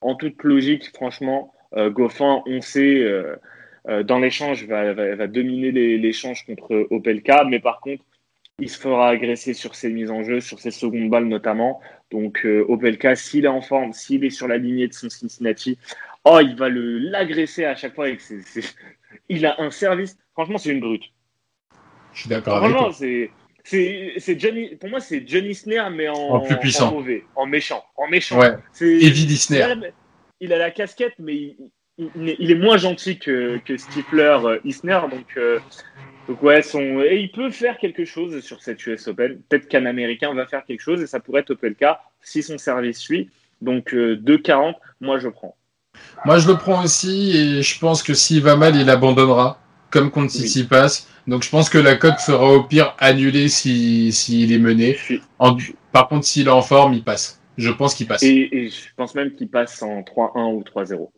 en toute logique, franchement, euh, Goffin, on sait, euh, euh, dans l'échange, va, va, dominer l'échange contre Opelka, mais par contre, il se fera agresser sur ses mises en jeu, sur ses secondes balles notamment. Donc, Opelka, s'il est en forme, s'il est sur la lignée de son Cincinnati, oh, il va l'agresser à chaque fois. Avec Il a un service. Franchement, c'est une brute. Je suis d'accord avec toi. c'est. C'est Johnny, pour moi, c'est Johnny Snare, mais en, plus puissant. En mauvais, en méchant. En méchant. Ouais. Disney. Il, a la casquette, mais il, est moins gentil que, que Stifler euh, Isner, donc, euh, donc ouais, son, et il peut faire quelque chose sur cette US Open. Peut-être qu'un Américain va faire quelque chose et ça pourrait être le cas si son service suit. Donc 2,40, moi je prends. Moi je le prends aussi et je pense que s'il va mal, il abandonnera, comme contre City Pass. Donc je pense que la cote sera au pire annulée s'il si, est mené. par contre, s'il est en forme, il passe. Je pense qu'il passe. Et, je pense même qu'il passe en 3-1 ou 3-0.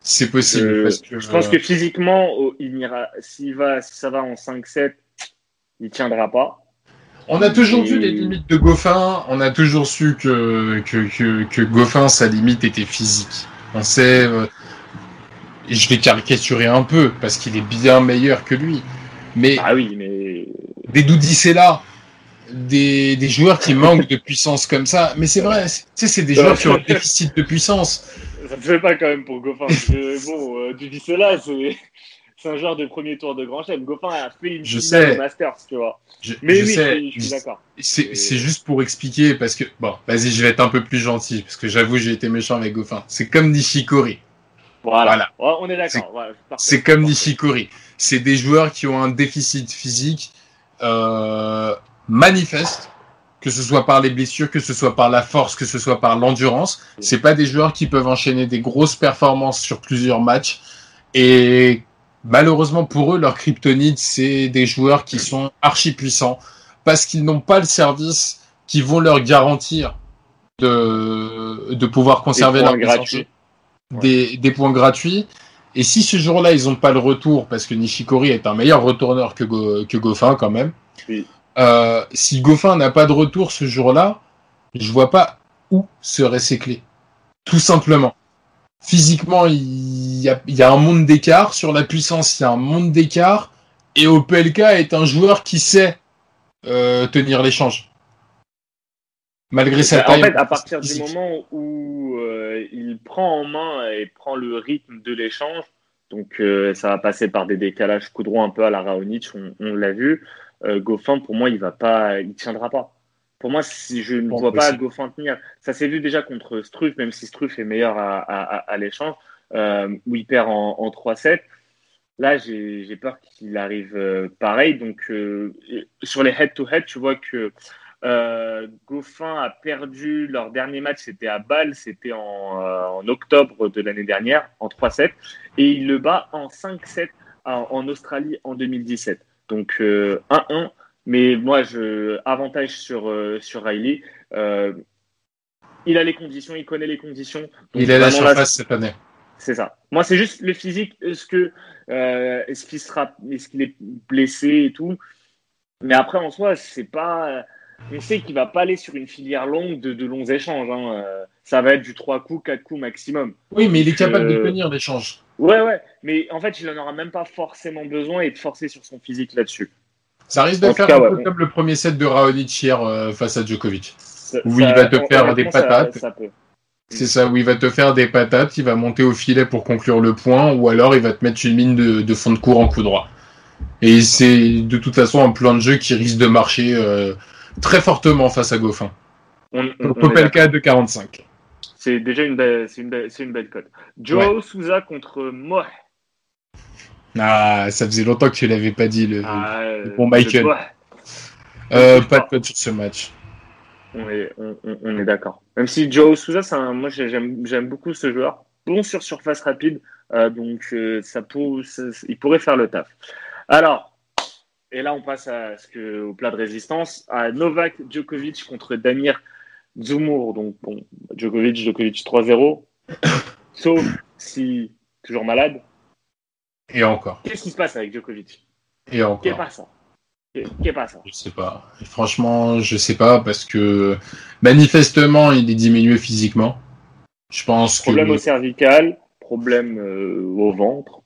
C'est possible. Je, pense que physiquement, il ira. S'il va, si ça va en 5-7, il tiendra pas. On a toujours vu les limites de Goffin. On a toujours su que, que, que, Goffin, sa limite était physique. On sait. Je vais caricaturer un peu parce qu'il est bien meilleur que lui. Mais. Ah oui, mais. Des Doudis là des, des, joueurs qui manquent de puissance comme ça. Mais c'est vrai, tu sais, c'est des joueurs qui ont un déficit de puissance. Ça ne fait pas quand même pour Goffin. bon, euh, du là, c'est un joueur de premier tour de grand chef. Goffin a fait une je sais. Masters, tu vois. mais oui, je, suis d'accord. C'est juste pour expliquer, parce que, bon, vas-y, je vais être un peu plus gentil, parce que j'avoue, j'ai été méchant avec Goffin. C'est comme Nishikori. Voilà. on est d'accord. c'est comme Nishikori. C'est des joueurs qui ont un déficit physique euh, manifeste, que ce soit par les blessures, que ce soit par la force, que ce soit par l'endurance. C'est pas des joueurs qui peuvent enchaîner des grosses performances sur plusieurs matchs. Et malheureusement pour eux, leur kryptonite, c'est des joueurs qui sont archi puissants parce qu'ils n'ont pas le service qui vont leur garantir de, de pouvoir conserver leur Des, des, points gratuits. Et si ce jour-là, ils n'ont pas le retour, parce que Nishikori est un meilleur retourneur que, Go, que Goffin quand même, oui. Euh, si Goffin n'a pas de retour ce jour-là, je vois pas où seraient ses clés. Tout simplement. Physiquement, il y a, un monde d'écart. Sur la puissance, il y a un monde d'écart. Et OPLK est un joueur qui sait euh, tenir l'échange. Malgré sa taille. En fait, à partir du moment où euh, il prend en main et prend le rythme de l'échange, donc ça va passer par des décalages coup un peu à la Raonic, on l'a vu. Euh, Goffin, pour moi, il va pas, il tiendra pas. Pour moi, si je ne vois pas Goffin tenir, ça s'est vu déjà contre Struff, même si Struff est meilleur à, l'échange, euh, où il perd en, 3-7. Là, j'ai peur qu'il arrive euh, pareil. Donc, sur les head-to-head, tu vois que Goffin a perdu leur dernier match, c'était à Bâle, c'était en, en, octobre de l'année dernière, en 3-7, et il le bat en 5-7 en Australie en 2017. Donc 1-1. Euh, mais moi, je avantage sur, euh, sur Riley. Euh, il a les conditions, il connaît les conditions. il est à la surface cette année. C'est ça. Moi, c'est juste le physique. Est-ce que est-ce qu'il sera, est-ce qu'il est blessé et tout. Mais après, en soi, c'est pas. On sait qu'il va pas aller sur une filière longue de, de longs échanges. Hein. Ça va être du 3 coups, 4 coups maximum. Oui, mais il est capable de tenir l'échange. Ouais, ouais. Mais en fait, il n'en aura même pas forcément besoin et de forcer sur son physique là-dessus. Ça risque de faire un peu comme le premier set de Raonic hier euh, face à Djokovic. où il va te faire des patates. c'est ça, où il va te faire des patates, il va monter au filet pour conclure le point, ou alors il va te mettre une mine de, fond de cours en coup droit. Et c'est de toute façon un plan de jeu qui risque de marcher euh, très fortement face à Goffin. On, Popelka de 45. C'est déjà une belle, c'est une belle, c'est une belle cote. Joe Souza contre Moh. Ah, ça faisait longtemps que tu l'avais pas dit, le, ah, bon Michael. Euh, pas de cote sur ce match. On est, on, est d'accord. Même si Joe Souza, c'est un, moi j'aime, j'aime beaucoup ce joueur. Bon sur surface rapide, euh, donc euh, ça, peut, il pourrait faire le taf. Alors, et là on passe à ce que, au plat de résistance, à Novak Djokovic contre Damir Zumur, donc bon, Djokovic, Djokovic 3-0. Sauf si toujours malade. Et encore. Qu'est-ce qui se passe avec Djokovic? Et encore. Qu'est-ce pas ça? Qu'est-ce pas ça? Je sais pas. Franchement, je sais pas parce que manifestement, il est diminué physiquement. Je pense problème au cervical, problème euh, au ventre.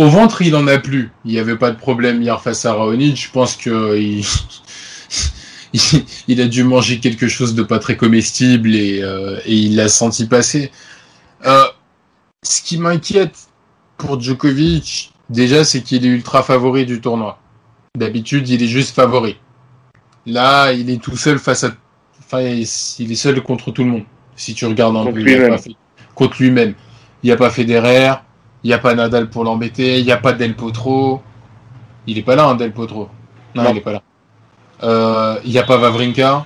Au ventre, il en a plus. Il n'y avait pas de problème hier face à Raonic. Je pense que il... il, a dû manger quelque chose de pas très comestible et, euh, il l'a senti passer. Euh, ce qui m'inquiète pour Djokovic, déjà, c'est qu'il est ultra favori du tournoi. D'habitude, il est juste favori. Là, il est tout seul face à. Enfin, il est seul contre tout le monde. Si tu regardes un contre peu, lui-même. contre lui-même. Il n'y a pas Federer, il n'y a pas Nadal pour l'embêter, il n'y a pas Del Potro. Il est pas là, hein, Del Potro. Non, Non. il est pas là. Euh, Il n'y a pas Vavrinka.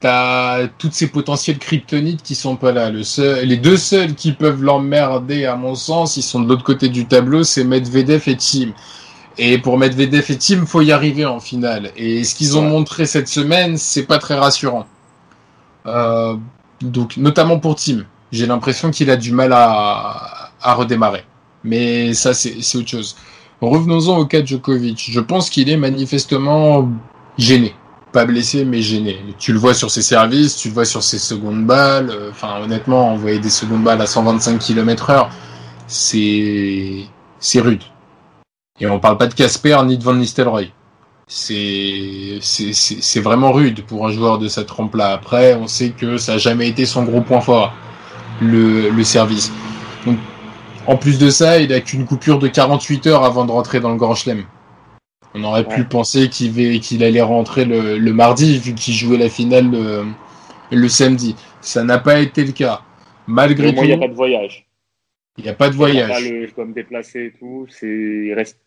T'as toutes ces potentiels kryptonites qui sont pas là. Le seul, les deux seuls qui peuvent l'emmerder, à mon sens, ils sont de l'autre côté du tableau, c'est Medvedev et Tim. Et pour Medvedev et Tim, faut y arriver en finale. Et ce qu'ils ont Ouais. montré cette semaine, c'est pas très rassurant. Euh, donc, notamment pour Tim, j'ai l'impression qu'il a du mal à, à redémarrer. Mais ça, c'est autre chose. Revenons-en au cas de Djokovic. Je pense qu'il est manifestement gêné. Pas blessé, mais gêné. Tu le vois sur ses services, tu le vois sur ses secondes balles. Euh, Enfin, honnêtement, envoyer des secondes balles à 125 km heure, c'est, c'est rude. Et on parle pas de Casper ni de Van Nistelrooy. C'est, c'est, vraiment rude pour un joueur de cette trempe-là. Après, on sait que ça a jamais été son gros point fort, le, le service. Donc, en plus de ça, il a qu'une coupure de 48 heures avant de rentrer dans le Grand Chelem. On aurait pu penser qu'il allait rentrer le, le mardi, vu qu'il jouait la finale le, le samedi. Ça n'a pas été le cas. Malgré Au moins, tout, il n'y a pas de voyage. il n'y a pas de Il pas voyage. le- dois me déplacer et tout. Il reste.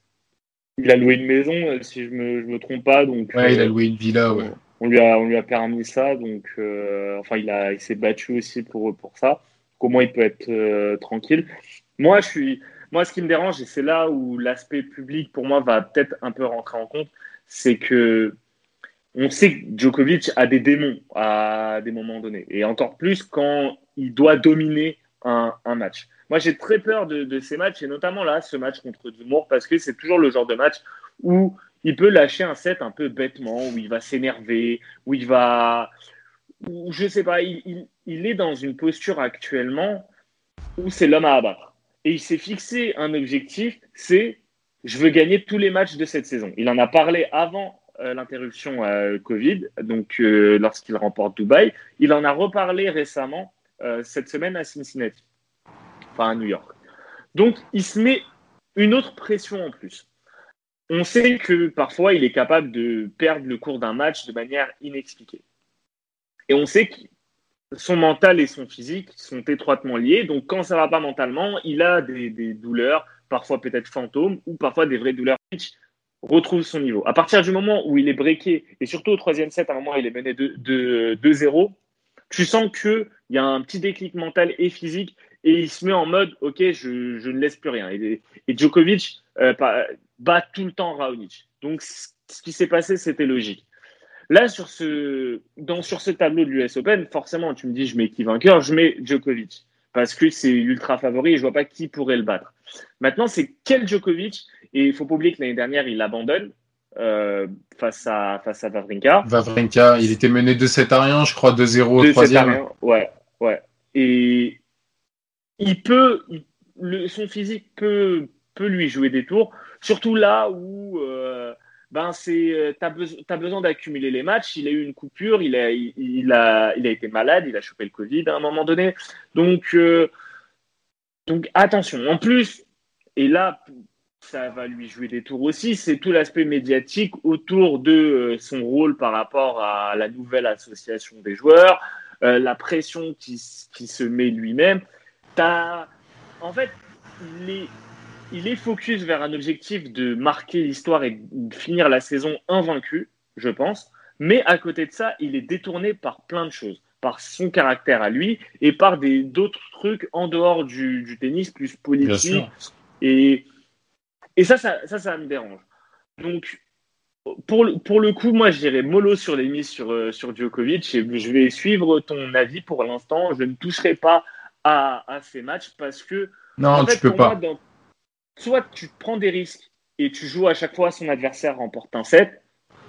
Il a loué une maison, si je me, je me trompe pas. Donc, Ouais, il a euh, loué une villa, ouais. on lui a, on lui a permis ça. Donc, euh, enfin, il a, il s'est battu aussi pour pour ça. Moins, il peut être euh, tranquille. Moi, je suis, moi, ce qui me dérange, et c'est là où l'aspect public pour moi va peut-être un peu rentrer en compte, c'est que on sait que Djokovic a des démons à des moments donnés, et encore plus quand il doit dominer un, match. Moi, j'ai très peur de, ces matchs, et notamment là, ce match contre Dumour, parce que c'est toujours le genre de match où il peut lâcher un set un peu bêtement, où il va s'énerver, où il va, où je sais pas, il est dans une posture actuellement où c'est l'homme à abattre. Et il s'est fixé un objectif, c'est je veux gagner tous les matchs de cette saison. Il en a parlé avant euh, l'interruption euh, Covid, donc euh, lorsqu'il remporte Dubaï. Il en a reparlé récemment cette semaine à Cincinnati, enfin à New York. Donc il se met une autre pression en plus. On sait que parfois il est capable de perdre le cours d'un match de manière inexpliquée. Et on sait que son mental et son physique sont étroitement liés. Donc, quand ça va pas mentalement, il a des, douleurs, parfois peut-être fantômes, ou parfois des vraies douleurs. Pitch retrouve son niveau. À partir du moment où il est breaké, et surtout au troisième set, à un moment, il est mené de, de 2-0, tu sens qu'il y a un petit déclic mental et physique, et il se met en mode, OK, je, ne laisse plus rien. Et, Djokovic euh, bat tout le temps Raonic. Donc, ce qui s'est passé, c'était logique. Là, sur ce, dans, sur ce tableau de l'US Open, forcément, tu me dis, je mets qui vainqueur, je mets Djokovic. Parce que c'est l'ultra favori et je vois pas qui pourrait le battre. Maintenant, c'est quel Djokovic? Et il faut pas oublier que l'année dernière, il abandonne euh, face à face à Wawrinka. Vavrinka, il était mené 2-7 à rien, je crois 2-0 au troisième. Ouais, ouais. Et il peut, il- le, son physique peut, peut lui jouer des tours, surtout là où euh, ben c'est, euh, t'as, beso- t'as besoin d'accumuler les matchs. Il a eu une coupure, il a, il, a, il a été malade, il a chopé le Covid à un moment donné. Donc, euh, donc attention. En plus, et là, ça va lui jouer des tours aussi. C'est tout l'aspect médiatique autour de euh, son rôle par rapport à la nouvelle association des joueurs, la pression qui, qui se met lui-même. En fait, il est, il est focus vers un objectif de marquer l'histoire et de finir la saison invaincu, je pense. Mais à côté de ça, il est détourné par plein de choses, par son caractère à lui et par des d'autres trucs en dehors du, du tennis, plus politique, et, et ça, ça, ça, ça me dérange. Donc, pour, le- pour le coup, moi, je dirais mollo sur les mises sur, euh, sur Djokovic et je vais suivre ton avis pour l'instant. Je ne toucherai pas à, à ces matchs parce que, Non, en tu peux pas. dans- soit tu prends des risques et tu joues à chaque fois son adversaire remporte un set.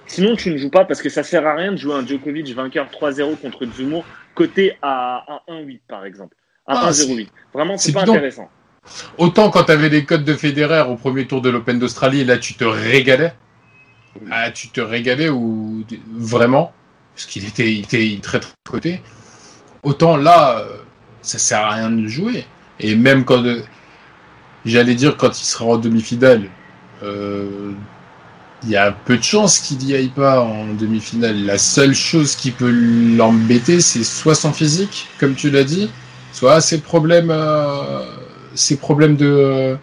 Sinon, tu ne joues pas parce que ça sert à rien de jouer un Djokovic vainqueur 3-0 contre Zumo côté à, à 1-8 par exemple. À Ah, 1-0-8. Vraiment, c'est pas bidon. intéressant. Autant quand tu avais les codes de Federer au premier tour de l'Open d'Australie, là tu te régalais. Ah, tu te régalais ou vraiment? Parce qu'il était, il était très très côté. Autant là, euh, ça sert à rien de le jouer. Et même quand euh, j'allais dire quand il sera en demi-finale, euh, il y a peu de chances qu'il y aille pas en demi-finale. La seule chose qui peut l'embêter, c'est soit son physique, comme tu l'as dit, soit ces problèmes, euh, ces problèmes de euh,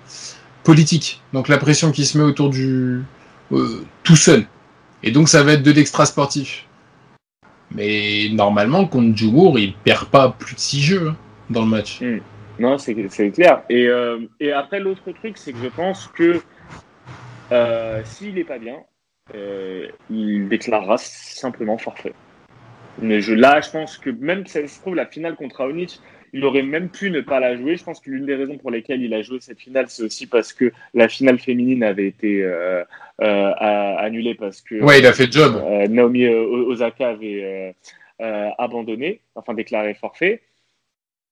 politique. Donc la pression qui se met autour du euh, tout seul. Et donc ça va être de l'extra sportif. Mais normalement, contre Djoumour, il perd pas plus de 6 jeux hein, dans le match. Mm. Non, c'est clair. Et, euh, et après, l'autre truc, c'est que je pense que euh, s'il n'est pas bien, euh, il déclarera simplement forfait. Mais je, là, je pense que même si ça se trouve, la finale contre Raonic, il aurait même pu ne pas la jouer. Je pense que l'une des raisons pour lesquelles il a joué cette finale, c'est aussi parce que la finale féminine avait été euh, euh, annulée parce que Ouais, il a fait job. euh, Naomi Osaka avait abandonné, enfin déclaré forfait.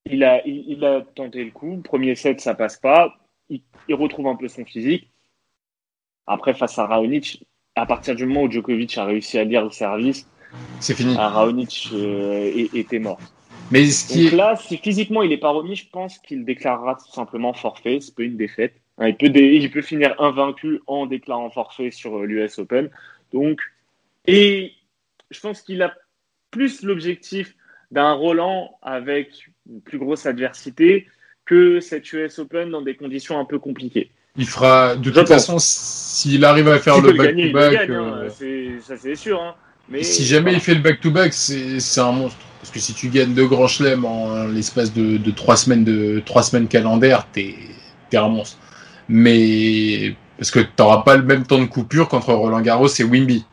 Il a, il, il a tenté le coup. Premier set, ça passe pas. Il, il retrouve un peu son physique. Après, face à Raonic, à partir du moment où Djokovic a réussi à lire le service, C'est fini. à Raonic euh, était mort. Mais ce qui Donc là, si physiquement il n'est pas remis, je pense qu'il déclarera tout simplement forfait. C'est pas une défaite. Hein, Il peut, dé- il peut finir invaincu en déclarant forfait sur l'US Open. Donc, et je pense qu'il a plus l'objectif d'un Roland avec une plus grosse adversité que cette US Open dans des conditions un peu compliquées. il fera. De toute façon, s'il arrive à faire le back-to-back, hein, euh, ça c'est sûr. hein. Mais si jamais il fait le back-to-back, c'est un monstre. Parce que si tu gagnes deux grands chelems en l'espace de, de trois semaines de trois semaines calendaires, t'es un monstre. Mais parce que t'auras pas le même temps de coupure qu'entre Roland Garros et Wimby.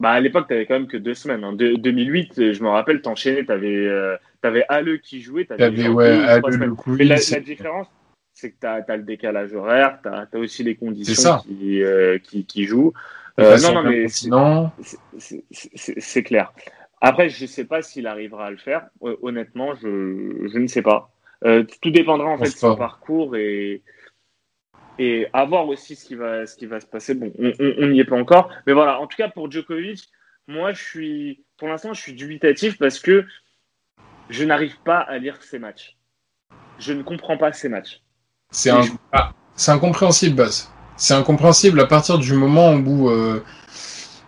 Bah, à l'époque, tu quand même que deux semaines. hein. De- 2008, euh, je me rappelle, t'enchaînais, tu avais, euh, t'avais Halle qui jouait. T'avais genre ouais, Mais la, différence, c'est que tu as, le décalage horaire, tu as, aussi les conditions ça. qui, euh, qui, qui jouent. Euh, non, non, mais c'est- clair. Après, je ne sais pas s'il arrivera à le faire. Hon- Honnêtement, je, je ne sais pas. Euh, tout dépendra en fait de son parcours et, et à voir aussi ce qui va, ce qui va se passer. Bon, on n'y est pas encore. Mais voilà, en tout cas, pour Djokovic, moi, je suis, pour l'instant, je suis dubitatif parce que je n'arrive pas à lire ses matchs. Je ne comprends pas ces matchs. C'est un... je- ah, c'est incompréhensible, Baz. C'est incompréhensible à partir du moment où euh,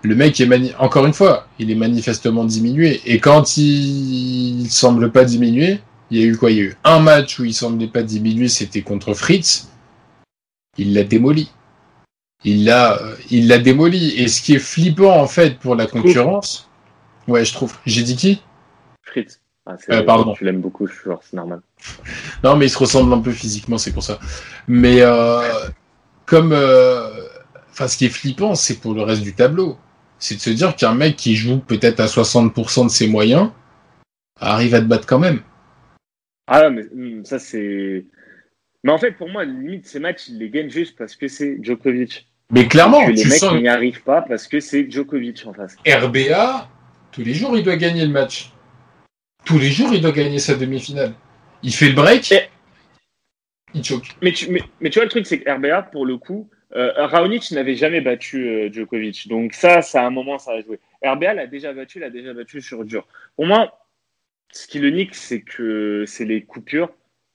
le mec est mani- encore une fois, il est manifestement diminué. Et quand il... il semble pas diminuer, il y a eu quoi? Il y a eu un match où il semblait pas diminuer, c'était contre Fritz. Il l'a démoli. Il l'a, il l'a démoli. Et ce qui est flippant en fait pour la concurrence, ouais, je trouve. J'ai dit qui? Fritz. Ah, Euh, pardon. Tu l'aimes beaucoup, c'est normal. Non, mais ils se ressemblent un peu physiquement, c'est pour ça. Mais euh, comme, euh, enfin, ce qui est flippant, c'est pour le reste du tableau, c'est de se dire qu'un mec qui joue peut-être à 60% de ses moyens arrive à te battre quand même. Ah, mais hum, ça, c'est. Mais en fait, pour moi, limite, ces matchs, il les gagne juste parce que c'est Djokovic. Mais clairement, que les tu mecs sens n'y arrivent pas parce que c'est Djokovic en face. RBA, tous les jours, il doit gagner le match. Tous les jours, il doit gagner sa demi-finale. Il fait le break, il choque. Mais tu, mais, mais tu vois, le truc, c'est que RBA, pour le coup, euh, Raonic n'avait jamais battu euh, Djokovic. Donc ça, ça, à un moment, ça a joué. RBA l'a déjà battu, l'a déjà battu sur dur. Pour moi, ce qui le nique, c'est que c'est les coupures.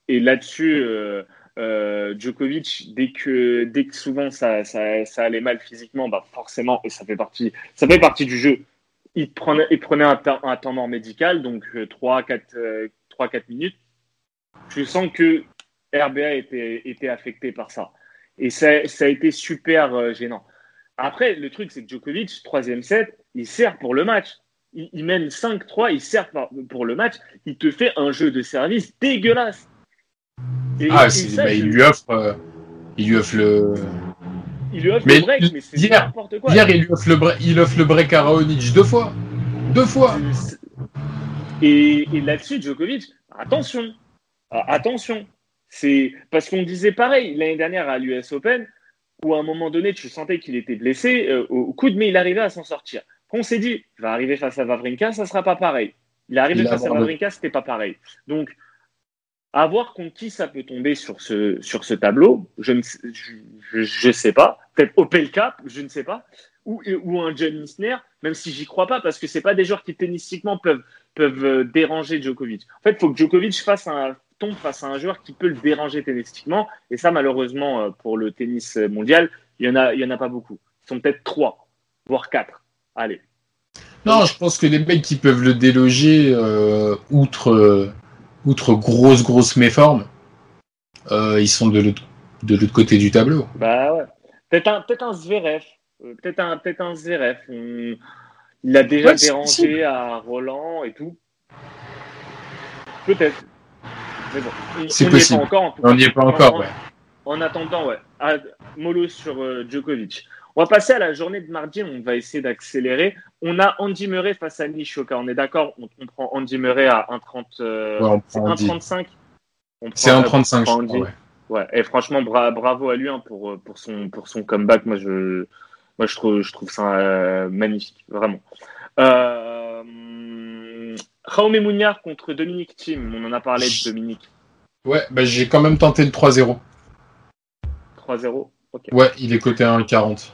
Et là-dessus, euh, euh, Djokovic, dès que, dès que souvent ça, ça, ça allait mal physiquement, bah forcément, et ça fait partie, ça fait partie du jeu. Il prenait, il prenait un, temps- un temps mort médical, donc 3-4 minutes. Je sens que RBA était, était affecté par ça. Et ça, ça a été super euh, gênant. Après, le truc, c'est que Djokovic, troisième set, il sert pour le match. Il, il mène 5-3, il sert pour le match. Il te fait un jeu de service dégueulasse. Et- Ah, et ça, bah, je- il lui offre, euh, il lui offre le, il lui offre Mais le break, mais c'est n'importe quoi. hier, il lui offre le, bre- il offre le break à Raonic deux fois, deux fois. Et, et là-dessus, Djokovic, attention, Ah, attention. C'est parce qu'on disait pareil l'année dernière à l'US Open, où à un moment donné, tu sentais qu'il était blessé euh, au coude, mais il arrivait à s'en sortir. On s'est dit, il va arriver face à Vavrinka, ça sera pas pareil. Il est arrivé Il face à. Vavrinka, c'était pas pareil. Donc, à voir contre qui ça peut tomber sur ce, sur ce tableau, je ne sais, je, je- sais pas. Peut-être Opelka, je ne sais pas. Ou, ou un John Isner, même si j'y crois pas, parce que c'est pas des joueurs qui tennistiquement peuvent, peuvent euh, déranger Djokovic. En fait, il faut que Djokovic tombe face à un joueur qui peut le déranger tennistiquement. Et ça, malheureusement, euh, pour le tennis mondial, il y en a, en a pas beaucoup. Ils sont peut-être trois, voire quatre. Allez. Non, je pense que les mecs qui peuvent le déloger, euh, outre, outre grosse, grosse méforme, euh, ils sont de l'autre, de l'autre côté du tableau. Bah ouais. Peut-être un, peut un Zverev. Euh, peut-être un, peut un Zverev. Il a déjà Ouais, dérangé possible. à Roland et tout. Peut-être. Mais bon, on- n'y est possible. pas encore. En, tout On n'y est pas En- encore, en- ouais. en attendant, ouais. Ah, mollo sur euh, Djokovic. On va passer à la journée de mardi. On va essayer d'accélérer. On a Andy Murray face à Nishoka. On est d'accord on, on prend Andy Murray à 1,30. euh, Ouais, on c'est prend Andy. 1,35 On C'est prend- un 35, on je crois, ouais. Ouais, et franchement, bra- bravo à lui hein, pour, euh, pour, son, pour son comeback. Moi, je, moi, je, trouve, je trouve ça euh, magnifique, vraiment. Euh, Jaume Mouniard contre Dominique Thiem. On en a parlé de Dominique. Ouais, bah, j'ai quand même tenté le 3-0. 3-0. Ok. Ouais, il est coté à 1,40.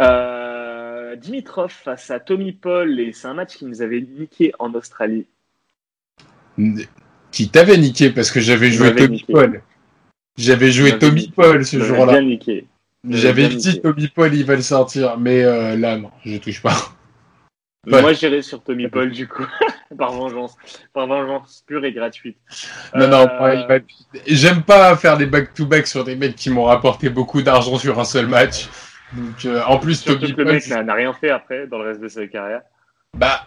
Euh, Dimitrov face à Tommy Paul, et c'est un match qui nous avait niqué en Australie. Qui t'avait niqué parce que j'avais joué Tommy niqué. Paul. J'avais joué Tommy niqué. Paul ce jour-là. J'avais dit niqué. Tommy Paul, il va le sortir. Mais euh, là, non, je touche pas. Moi, j'irai sur Tommy Paul, du coup, par vengeance. Par vengeance pure et gratuite. Non, non, Euh, va- j'aime pas faire des back-to-back sur des mecs qui m'ont rapporté beaucoup d'argent sur un seul match. Donc, euh, en plus, Surtout Tommy que le mec n'a rien fait après dans le reste de sa carrière. bah,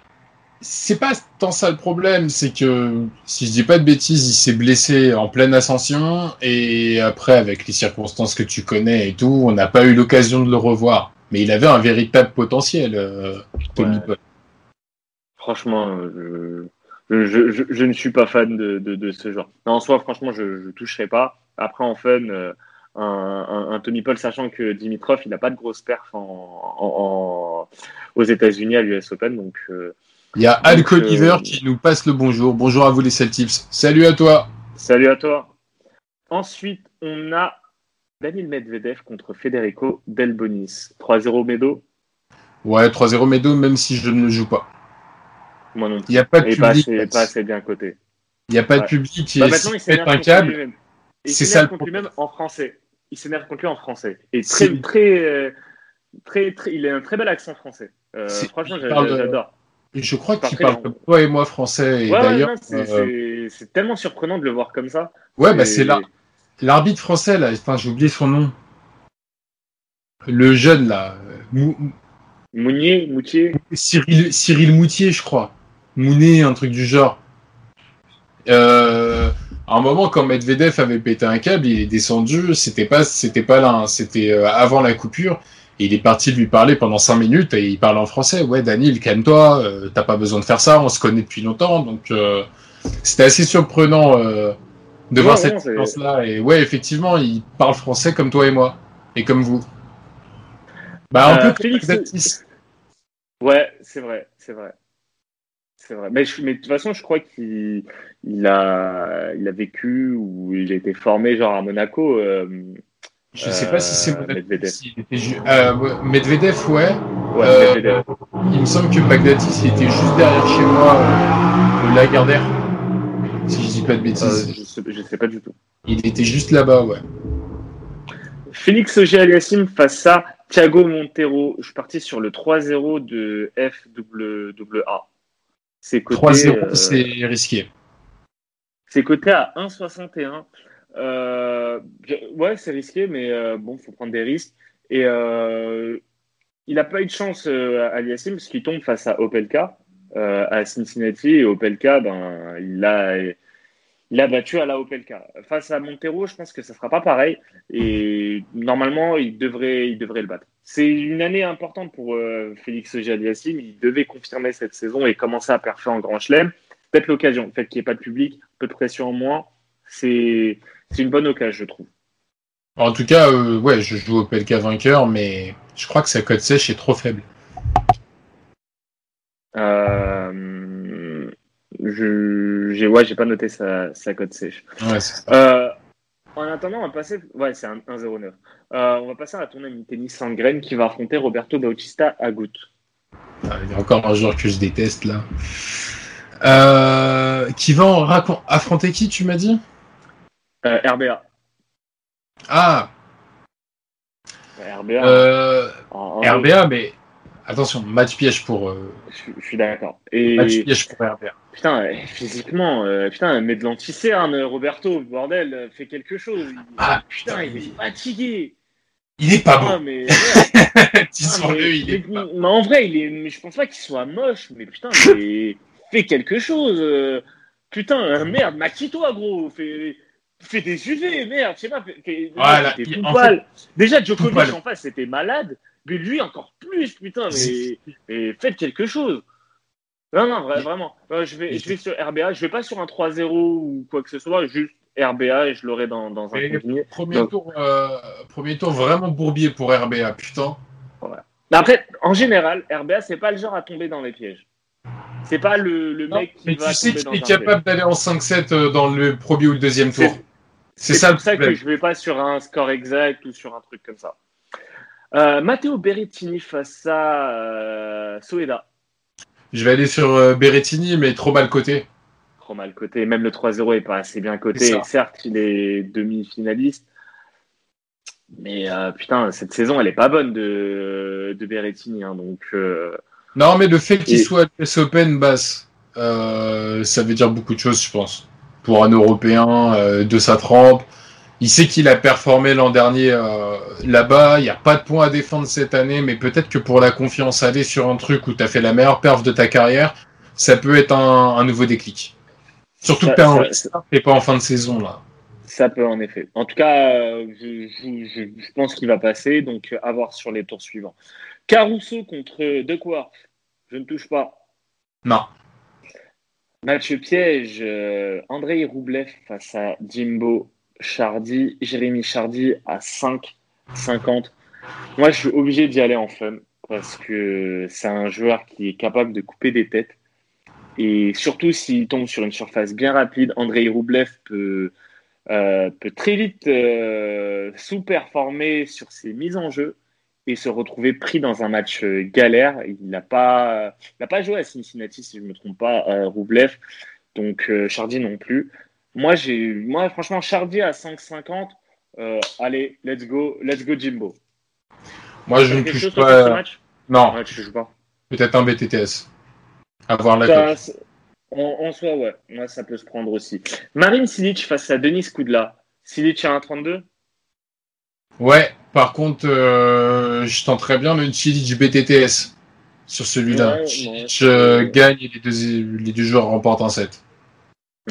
c'est pas tant ça le problème, c'est que si je dis pas de bêtises, il s'est blessé en pleine ascension et après, avec les circonstances que tu connais et tout, on n'a pas eu l'occasion de le revoir. Mais il avait un véritable potentiel, euh, Tommy Ouais. Paul. Franchement, je, je, je, je ne suis pas fan de, de, de ce genre. Non, en soi, franchement, je ne toucherai pas. Après, en fun, euh, un, un, un Tommy Paul, sachant que Dimitrov, il n'a pas de grosse perf en, en- en- aux États-Unis à l'US Open. Donc, euh, Il y a Al Donc, Oliver euh, qui nous passe le bonjour. Bonjour à vous les Celtics. Salut à toi. salut à toi. Ensuite, on a Daniel Medvedev contre Federico Delbonis. 3-0 Medo. Ouais, 3-0 Medo, même si je ne le joue pas. Moi non plus. Il n'y a pas de Et pas public. assez, pas assez bien coté. Il n'y a pas de public et Bah, maintenant, s'il il pète un câble. Et c'est ça le lui-même en français. Il s'énerve contre lui en français. Et très, très, euh, très, très, il a un très bel accent français. Euh, franchement, j'adore. Je crois qu'il parle comme toi et moi français. Et d'ailleurs, c'est euh, c'est- tellement surprenant de le voir comme ça. ouais, bah, c'est là. L'arbitre français, là, j'ai oublié son nom. Le jeune, là. Mou- Mounier, Moutier. Cyril, Cyril Moutier, je crois. Mounet, un truc du genre. Euh, à un moment, quand Medvedev avait pété un câble, il est descendu. C'était pas, c'était pas là, c'était euh, avant la coupure. Et il est parti lui parler pendant cinq minutes et il parle en français. Ouais, Daniel, calme-toi. euh, T'as pas besoin de faire ça. On se connaît depuis longtemps. Donc, euh, c'était assez surprenant euh, de Ouais, voir ouais, cette séquence-là. Et ouais, effectivement, il parle français comme toi et moi et comme vous. Bah, un peu Félix-. Ouais, c'est vrai, c'est vrai. C'est vrai. Mais, je- mais de toute façon, je crois qu'il il a, il a vécu ou il a été formé genre à Monaco. euh, Je sais pas si c'est Euh, Medvedev. ju- euh, ouais, Medvedev, ouais. ouais, Euh, Medvedev. Il me semble que Bagdatis il était juste derrière chez moi, euh, au Lagardère. Si je dis pas de Euh, bêtises. je, sais, je sais pas du tout. Il était juste là-bas, ouais. Félix Auger-Aliassime face à Thiago Montero. Je suis parti sur le 3-0 de FWA. C'est coté, 3-0, euh, c'est risqué. C'est coté à 1,61. Euh, ouais, c'est risqué, mais euh, bon, faut prendre des risques. Et euh, il n'a pas eu de chance euh, à Aliassim parce qu'il tombe face à Opelka à Cincinnati. Et Opelka, ben, il a, il a battu à la Opelka. Face à Montero, je pense que ça sera pas pareil. Et normalement, il devrait, il devrait le battre. C'est une année importante pour euh, Félix Auger-Aliassime. Il devait confirmer cette saison et commencer à perfer en Grand Chelem. Peut-être l'occasion. Le fait qu'il n'y ait pas de public, peu de pression en moins, c'est une bonne occasion, je trouve. En tout cas, euh, ouais, je joue au PLK vainqueur, mais je crois que sa cote sèche est trop faible. Euh, je, j'ai, ouais, j'ai pas noté sa, sa cote sèche. Ouais. Euh, en attendant, on va passer. Ouais, c'est un 1-0-9. Euh, on va passer à la tournée de tennis Sangren qui va affronter Roberto Bautista Agut. Ah, Il y a encore un joueur que je déteste là. Euh, qui va en affronter qui, tu m'as dit? Euh, RBA. Ah, RBA. euh, en- en- RBA, mais attention, match piège pour. euh, Je, je suis d'accord. Et match piège pour RBA. putain, euh, physiquement, euh, putain, mets de l'anticerne, Roberto, bordel, euh, fais quelque chose. Il- Ah, putain, il est fatigué. Il est pas Ah, beau. mais, ouais. Ah, mais- il est mais- pas mais en vrai, il est, mais je pense pas qu'il soit moche, mais putain, mais fais quelque chose. euh, Putain, merde, maquille-toi, gros. Fais, fais des UV, merde, je sais pas. Fais, fais- Voilà, tout en. Déjà, Djokovic en face, c'était malade, mais lui encore plus, putain, mais, mais faites quelque chose. Non, non, vra- vraiment. Euh, je, vais, je vais sur RBA, je vais pas sur un 3-0 ou quoi que ce soit, juste RBA et je l'aurai dans, dans un combiné. Premier Donc- tour, euh, premier tour vraiment bourbier pour RBA, putain. Mais après, en général, RBA, c'est pas le genre à tomber dans les pièges. C'est pas le, le Non, mec qui mais va tu sais qu'il est capable d'aller en 5-7 euh, dans le premier ou le deuxième tour. C'est ça pour ça que je vais pas sur un score exact ou sur un truc comme ça. Euh, Matteo Berrettini face à euh, Soeda. Je vais aller sur euh, Berrettini, mais trop mal coté. Trop mal coté. Même le 3-0 est pas assez bien coté. Certes, il est demi-finaliste. Mais putain, cette saison, elle est pas bonne de, de Berrettini. hein, donc, Non, mais le fait qu'il Et- soit à l'US Open basse, euh, ça veut dire beaucoup de choses, je pense. Pour un Européen euh, de sa trempe, il sait qu'il a performé l'an dernier euh, là-bas. Il n'y a pas de points à défendre cette année, mais peut-être que pour la confiance, aller sur un truc où tu as fait la meilleure perf de ta carrière, ça peut être un, un nouveau déclic. Surtout Ça- que tu pas en fin de saison là. Ça peut en effet. En tout cas, euh, je, je- je- pense qu'il va passer, donc à voir sur les tours suivants. Caruso contre Duckworth. Je ne touche pas. Non. Match piège. euh, Andrei Roublev face à Jimbo Chardy. Jérémy Chardy à 5,50. Moi, je suis obligé d'y aller en fun parce que c'est un joueur qui est capable de couper des têtes. Et surtout s'il tombe sur une surface bien rapide, Andrei Roublev peut, euh, peut très vite euh, sous-performer sur ses mises en jeu et se retrouver pris dans un match euh, galère. Il n'a pas, il pas joué à Cincinnati, si je ne me trompe pas, euh, Roublev. Donc, euh, Chardy non plus. Moi, j'ai, moi, franchement, Chardy à 5,50. euh, allez, let's go, let's go Jimbo. Moi, je ne touche pas. match? Non, Ouais, tu joues pas. peut-être un BTTS. Avoir la cote. en, en soi, ouais. Moi, ça peut se prendre aussi. Marine Silic face à Denis Koudla. Silic à 1,32 Ouais, par contre, euh, je tenterais bien le Chilic BTTS sur celui-là. Ouais, Chilic ouais. euh, gagne et les deux, les deux joueurs remportent un set.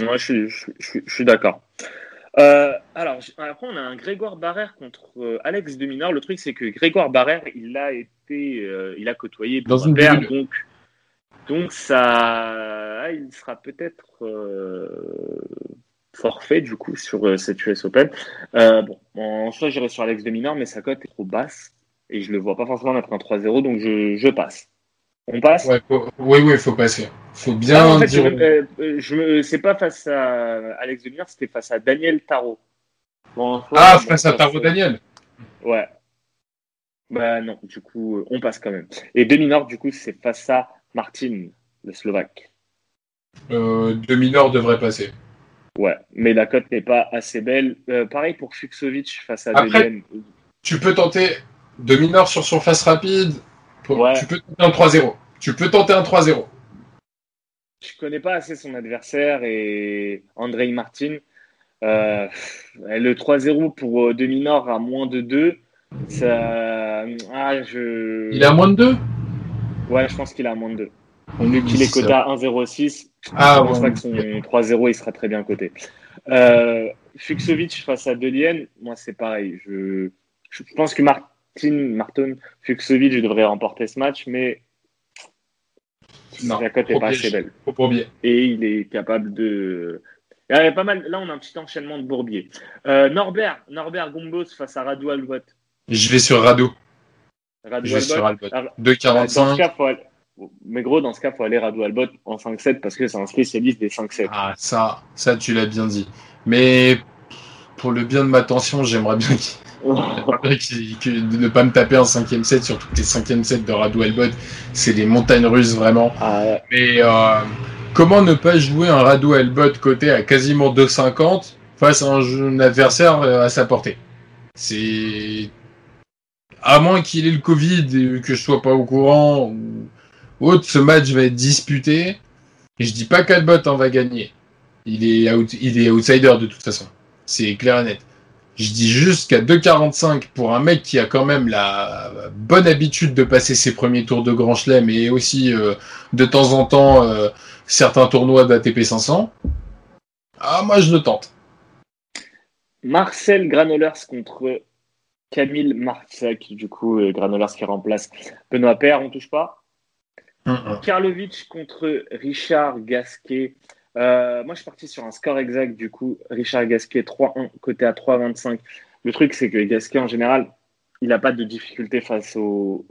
Moi, je suis, je, je- je suis d'accord. Euh, alors, après, on a un Grégoire Barrère contre euh, Alex Deminor. Le truc, c'est que Grégoire Barrère, il a été, euh, il a côtoyé Dans une bulle. donc, donc ça, ah, il sera peut-être forfait du coup sur euh, cette US Open. Euh, bon, en soi, j'irai sur Alex Deminor, mais sa cote est trop basse et je le vois pas forcément mettre un 3-0, donc je, je passe. On passe? Ouais, faut, oui, oui, faut passer. Faut Ah, bien en fait, dire. je, euh, je c'est pas face à Alex Deminor, c'était face à Daniel Tarot. Bon, ah, bon, face à ça, Taro c'est- Daniel. Ouais. Bah non, du coup, euh, on passe quand même. Et Deminor, du coup, c'est face à Martin, le Slovaque. Euh, de mineur devrait passer. Ouais, mais la cote n'est pas assez belle. Euh, pareil pour Fuxovic face à Après-. Tu peux tenter de mineur sur surface rapide. Pour- Ouais. Tu peux tenter un 3-0. Tu peux tenter un 3-0. Je connais pas assez son adversaire et Andrei Martin. Euh, le 3-0 pour euh, Deminor à moins de 2. Ça... Ah, je... Il est à moins de 2 Ouais, je pense qu'il est à moins de 2. Vu qu'il est coté à 1,06, Ah, je pense ouais. pas que son 3-0 il sera très bien coté. Euh, Fuxovic face à Delian, moi c'est pareil. Je, je pense que Martin, Martin Fuxovic devrait remporter ce match, mais Non, la cote n'est pas assez belle. Et il est capable de. Il y a pas mal. Là, on a un petit enchaînement de bourbiers. Euh, Norbert, Norbert Gombos face à Radu Albot. Je vais sur Rado. Radu Je vais sur Albot. Albot. Dans ce 2,45. Mais gros, dans ce cas, faut aller Radu Albot en 5-7 parce que c'est un spécialiste des 5-7. Ah, ça, ça, tu l'as bien dit. Mais pour le bien de ma tension, j'aimerais bien qu'il- j'aimerais qu'il- que de ne pas me taper un cinquième set, surtout que les cinquièmes sets de Rado Elbot, c'est les montagnes russes vraiment. Ah, Mais euh, comment ne pas jouer un Rado Elbot côté à quasiment 2,50 face à un, adversaire euh, à sa portée? C'est à moins qu'il ait le Covid et que je sois pas au courant ou autre, ce match va être disputé. Et je dis pas qu'Albot en va gagner. Il est, outsider de toute façon. C'est clair et net. Je dis juste qu'à 2,45 pour un mec qui a quand même la bonne habitude de passer ses premiers tours de Grand Chelem et aussi euh, de temps en temps euh, certains tournois d'ATP 500. Ah, moi je le tente. Marcel Granolers contre Camille Marsac, du coup, euh, Granolers qui remplace Benoît Père, on touche pas. Karlovic contre Richard Gasquet. Euh, moi, je suis parti sur un score exact, du coup, Richard Gasquet 3-1, côté à 3-25. Le truc, c'est que Gasquet, en général, il n'a pas de difficulté face aux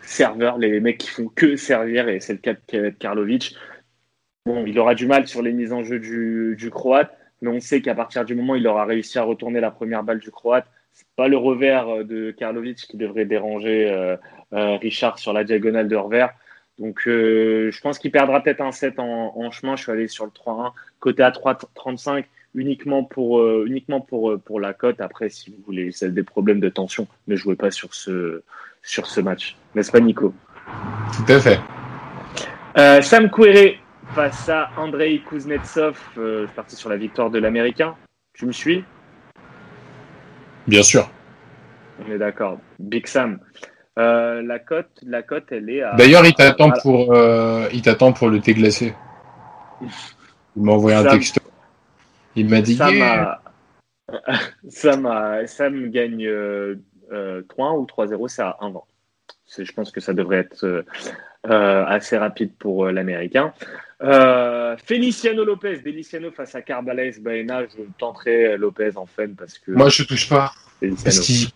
serveurs, les mecs qui font que servir, et c'est le cas de Karlovic. Bon, il aura du mal sur les mises en jeu du, Croate, mais on sait qu'à partir du moment où il aura réussi à retourner la première balle du Croate, c'est pas le revers de Karlovic qui devrait déranger euh, euh, Richard sur la diagonale de revers. Donc, euh, je pense qu'il perdra peut-être un 7 en, chemin. Je suis allé sur le 3-1, côté à 3-35, uniquement pour, euh, uniquement pour, euh, pour la cote. Après, si vous voulez, c'est des problèmes de tension, ne jouez pas sur ce, sur ce match. N'est-ce pas, Nico? Tout à fait. Sam Querrey face à Andrei Kuznetsov. je suis parti sur la victoire de l'Américain. Tu me suis? Bien sûr. On est d'accord. Big Sam. Euh, la cote, la cote, elle est à. D'ailleurs, il t'attend pour, euh, il t'attend pour le thé glacé. Il m'a envoyé un texto. Il m'a dit. Ça m'a, ça me gagne euh, 3 ou 3-0, c'est à 1 vent. Je pense que ça devrait être assez rapide pour l'américain. Feliciano Lopez, Deliciano face à Carbalaes Baena, je tenterai Lopez en fin parce que. Moi, je touche pas. Parce qu'il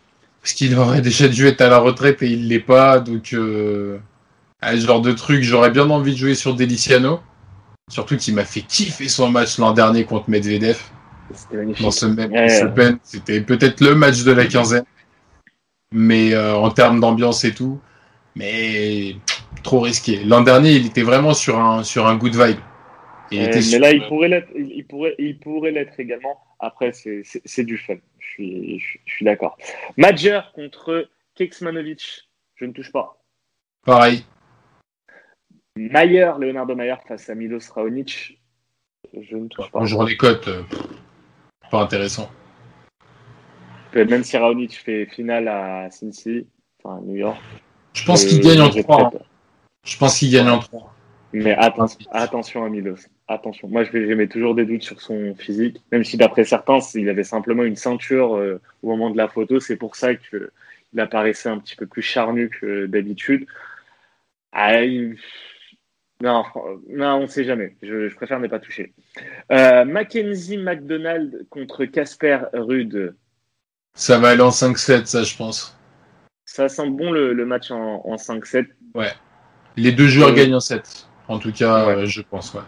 parce qu'il aurait déjà dû être à la retraite et il l'est pas. Donc, euh, ce genre de truc, j'aurais bien envie de jouer sur Deliciano. Surtout qu'il m'a fait kiffer son match l'an dernier contre Medvedev. C'était magnifique. Dans ce même ouais, c'était peut-être le match de la quinzaine. Mais euh, en termes d'ambiance et tout. Mais trop risqué. L'an dernier, il était vraiment sur un, sur un good vibe. Il était mais là, il pourrait l'être, il pourrait, il pourrait l'être également. Après, c'est du fun je suis, d'accord. Major contre Keksmanovic, je ne touche pas. Pareil. Mayer, Leonardo Mayer face à Milos Raonic, je ne touche pas. Bonjour les cotes, euh, pas intéressant. Même si Raonic fait finale à Cincy, enfin à New York. Je pense qu'il gagne en 3. Hein. Je pense qu'il gagne en 3. Mais attention à Milos. Attention. Moi, je mets toujours des doutes sur son physique, même si d'après certains, il avait simplement une ceinture euh, au moment de la photo. C'est pour ça qu'il apparaissait un petit peu plus charnu que d'habitude. Ah, non, non, on ne sait jamais. Je, préfère ne pas toucher. Euh, Mackenzie McDonald contre Casper Rude. Ça va aller en 5-7, ça, je pense. Ça sent bon le, match en, 5-7. Ouais. Les deux joueurs gagnent en 7. En tout cas, euh, je pense, ouais.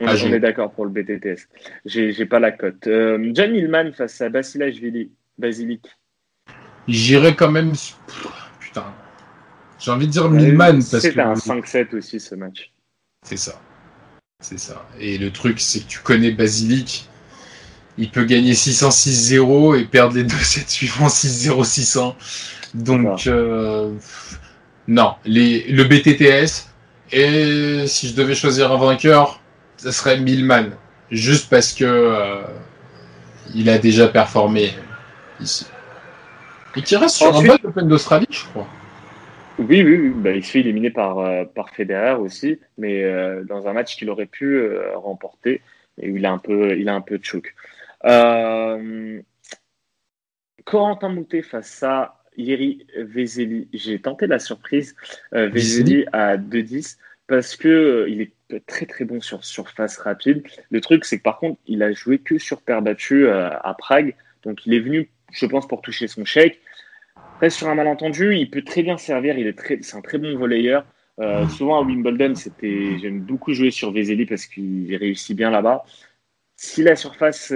On, ah, est d'accord pour le BTTS. J'ai pas la cote. Euh, John Millman face à Basilashvili. Basilic. J'irai quand même. putain. J'ai envie de dire Millman parce que. C'est un 5-7 aussi ce match. C'est ça. C'est ça. Et le truc, c'est que tu connais Basilic. Il peut gagner 600-6-0 et perdre les deux sets suivants 6-0, 600. Donc, euh, non. Les, le BTTS, et si je devais choisir un vainqueur, ce serait Milman. Juste parce que euh, il a déjà performé ici. Et qui reste sur un bon Open d'Australie, je crois. Oui, oui, oui. Bah, il se fait éliminer par, euh, par Federer aussi, mais euh, dans un match qu'il aurait pu remporter, et où il a un peu, il a un peu de choc. Corentin Moutet face à Yeri Vezeli. J'ai tenté la surprise. Vezeli à 2-10 parce que il est très très bon sur surface rapide. Le truc, c'est que par contre, il a joué que sur terre battue euh, à Prague. Donc il est venu, je pense, pour toucher son chèque. Après, sur un malentendu, il peut très bien servir. Il est très, c'est un très bon volleyeur. Euh, souvent à Wimbledon, c'était, j'aime beaucoup jouer sur Vezeli parce qu'il réussit bien là-bas. Si la surface,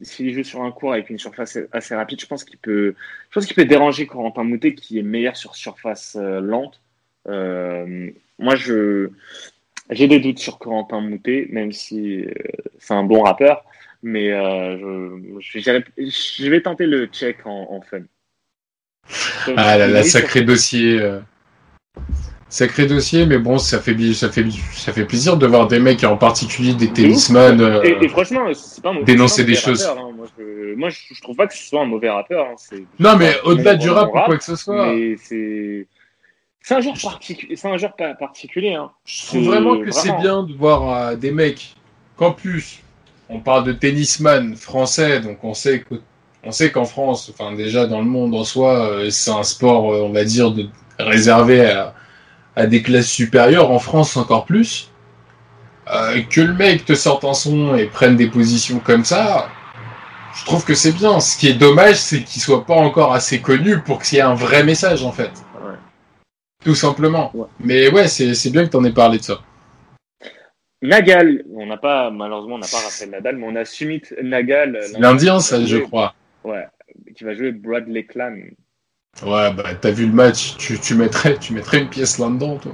s'il joue sur un cours avec une surface assez rapide, je pense qu'il peut, je pense qu'il peut déranger Corentin Moutet qui est meilleur sur surface lente. Euh, moi, je j'ai des doutes sur Corentin Moutet, même si euh, c'est un bon rappeur, mais euh, je, je, vais tenter le check en, fun. Ah là là, sacré dossier. euh. Sacré dossier, mais bon, ça fait, ça, fait, ça fait plaisir de voir des mecs, en particulier des tennisman. euh, Et, franchement, pas dénoncer pas des choses. rappeur, hein. Moi, je, moi, je, trouve pas que ce soit un mauvais rappeur. hein. Non, mais au-delà du rap ou quoi que ce soit, Mais c'est. C'est un genre particulier. C'est un pas particulier. Hein. je trouve vraiment que c'est bien de voir euh, des mecs qu'en plus, on parle de tennisman français, donc on sait que on sait qu'en France, enfin déjà dans le monde en soi, euh, c'est un sport, euh, on va dire, de, réservé à, à des classes supérieures. En France, encore plus. Que le mec te sorte un son et prenne des positions comme ça, je trouve que c'est bien. Ce qui est dommage, c'est qu'il soit pas encore assez connu pour qu'il y ait un vrai message, en fait. Tout simplement. Ouais. Mais ouais, c'est c'est bien que t'en aies parlé de ça. Nagal, on n'a pas, malheureusement, on n'a pas Raphaël Nadal, mais on a Sumit Nagal. C'est l'Indien, ça, je crois. Ouais, qui va jouer Bradley Clan. Ouais, bah t'as vu le match, tu, tu, mettrais, tu mettrais une pièce là-dedans, toi.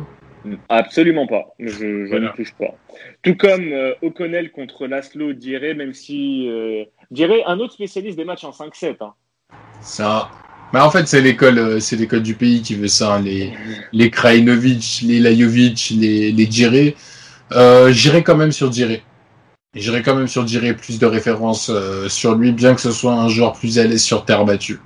Absolument pas. Je, je Voilà. ne touche pas. Tout comme euh, O'Connell contre Laszlo Diré, même si euh, Diré, un autre spécialiste des matchs en 5-7. Hein. Ça. Bah en fait, c'est l'école, euh, c'est l'école du pays qui veut ça. hein, Les, les les Lajovic, les, les Djiré. Euh, J'irai quand même sur Djiré. J'irai quand même sur Djiré, plus de références euh, sur lui, bien que ce soit un joueur plus à l'aise sur terre battue.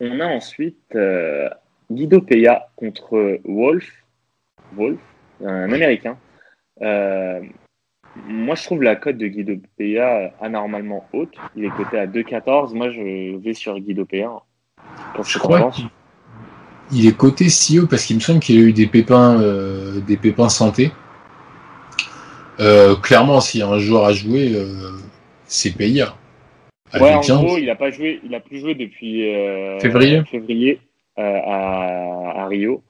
On a ensuite euh, Guido Peya contre Wolf. Wolf, un américain. Moi, je trouve la cote de Guido Peya anormalement haute. Il est coté à 2,14. Moi, je vais sur Guido. Pour Je crois qu'il il est coté si haut parce qu'il me semble qu'il a eu des pépins, euh, des pépins santé. Euh, clairement, s'il y a un joueur à jouer, euh, c'est Peya. À Ouais, en 15. gros, il a pas joué, il a plus joué depuis Février. février à, à Rio.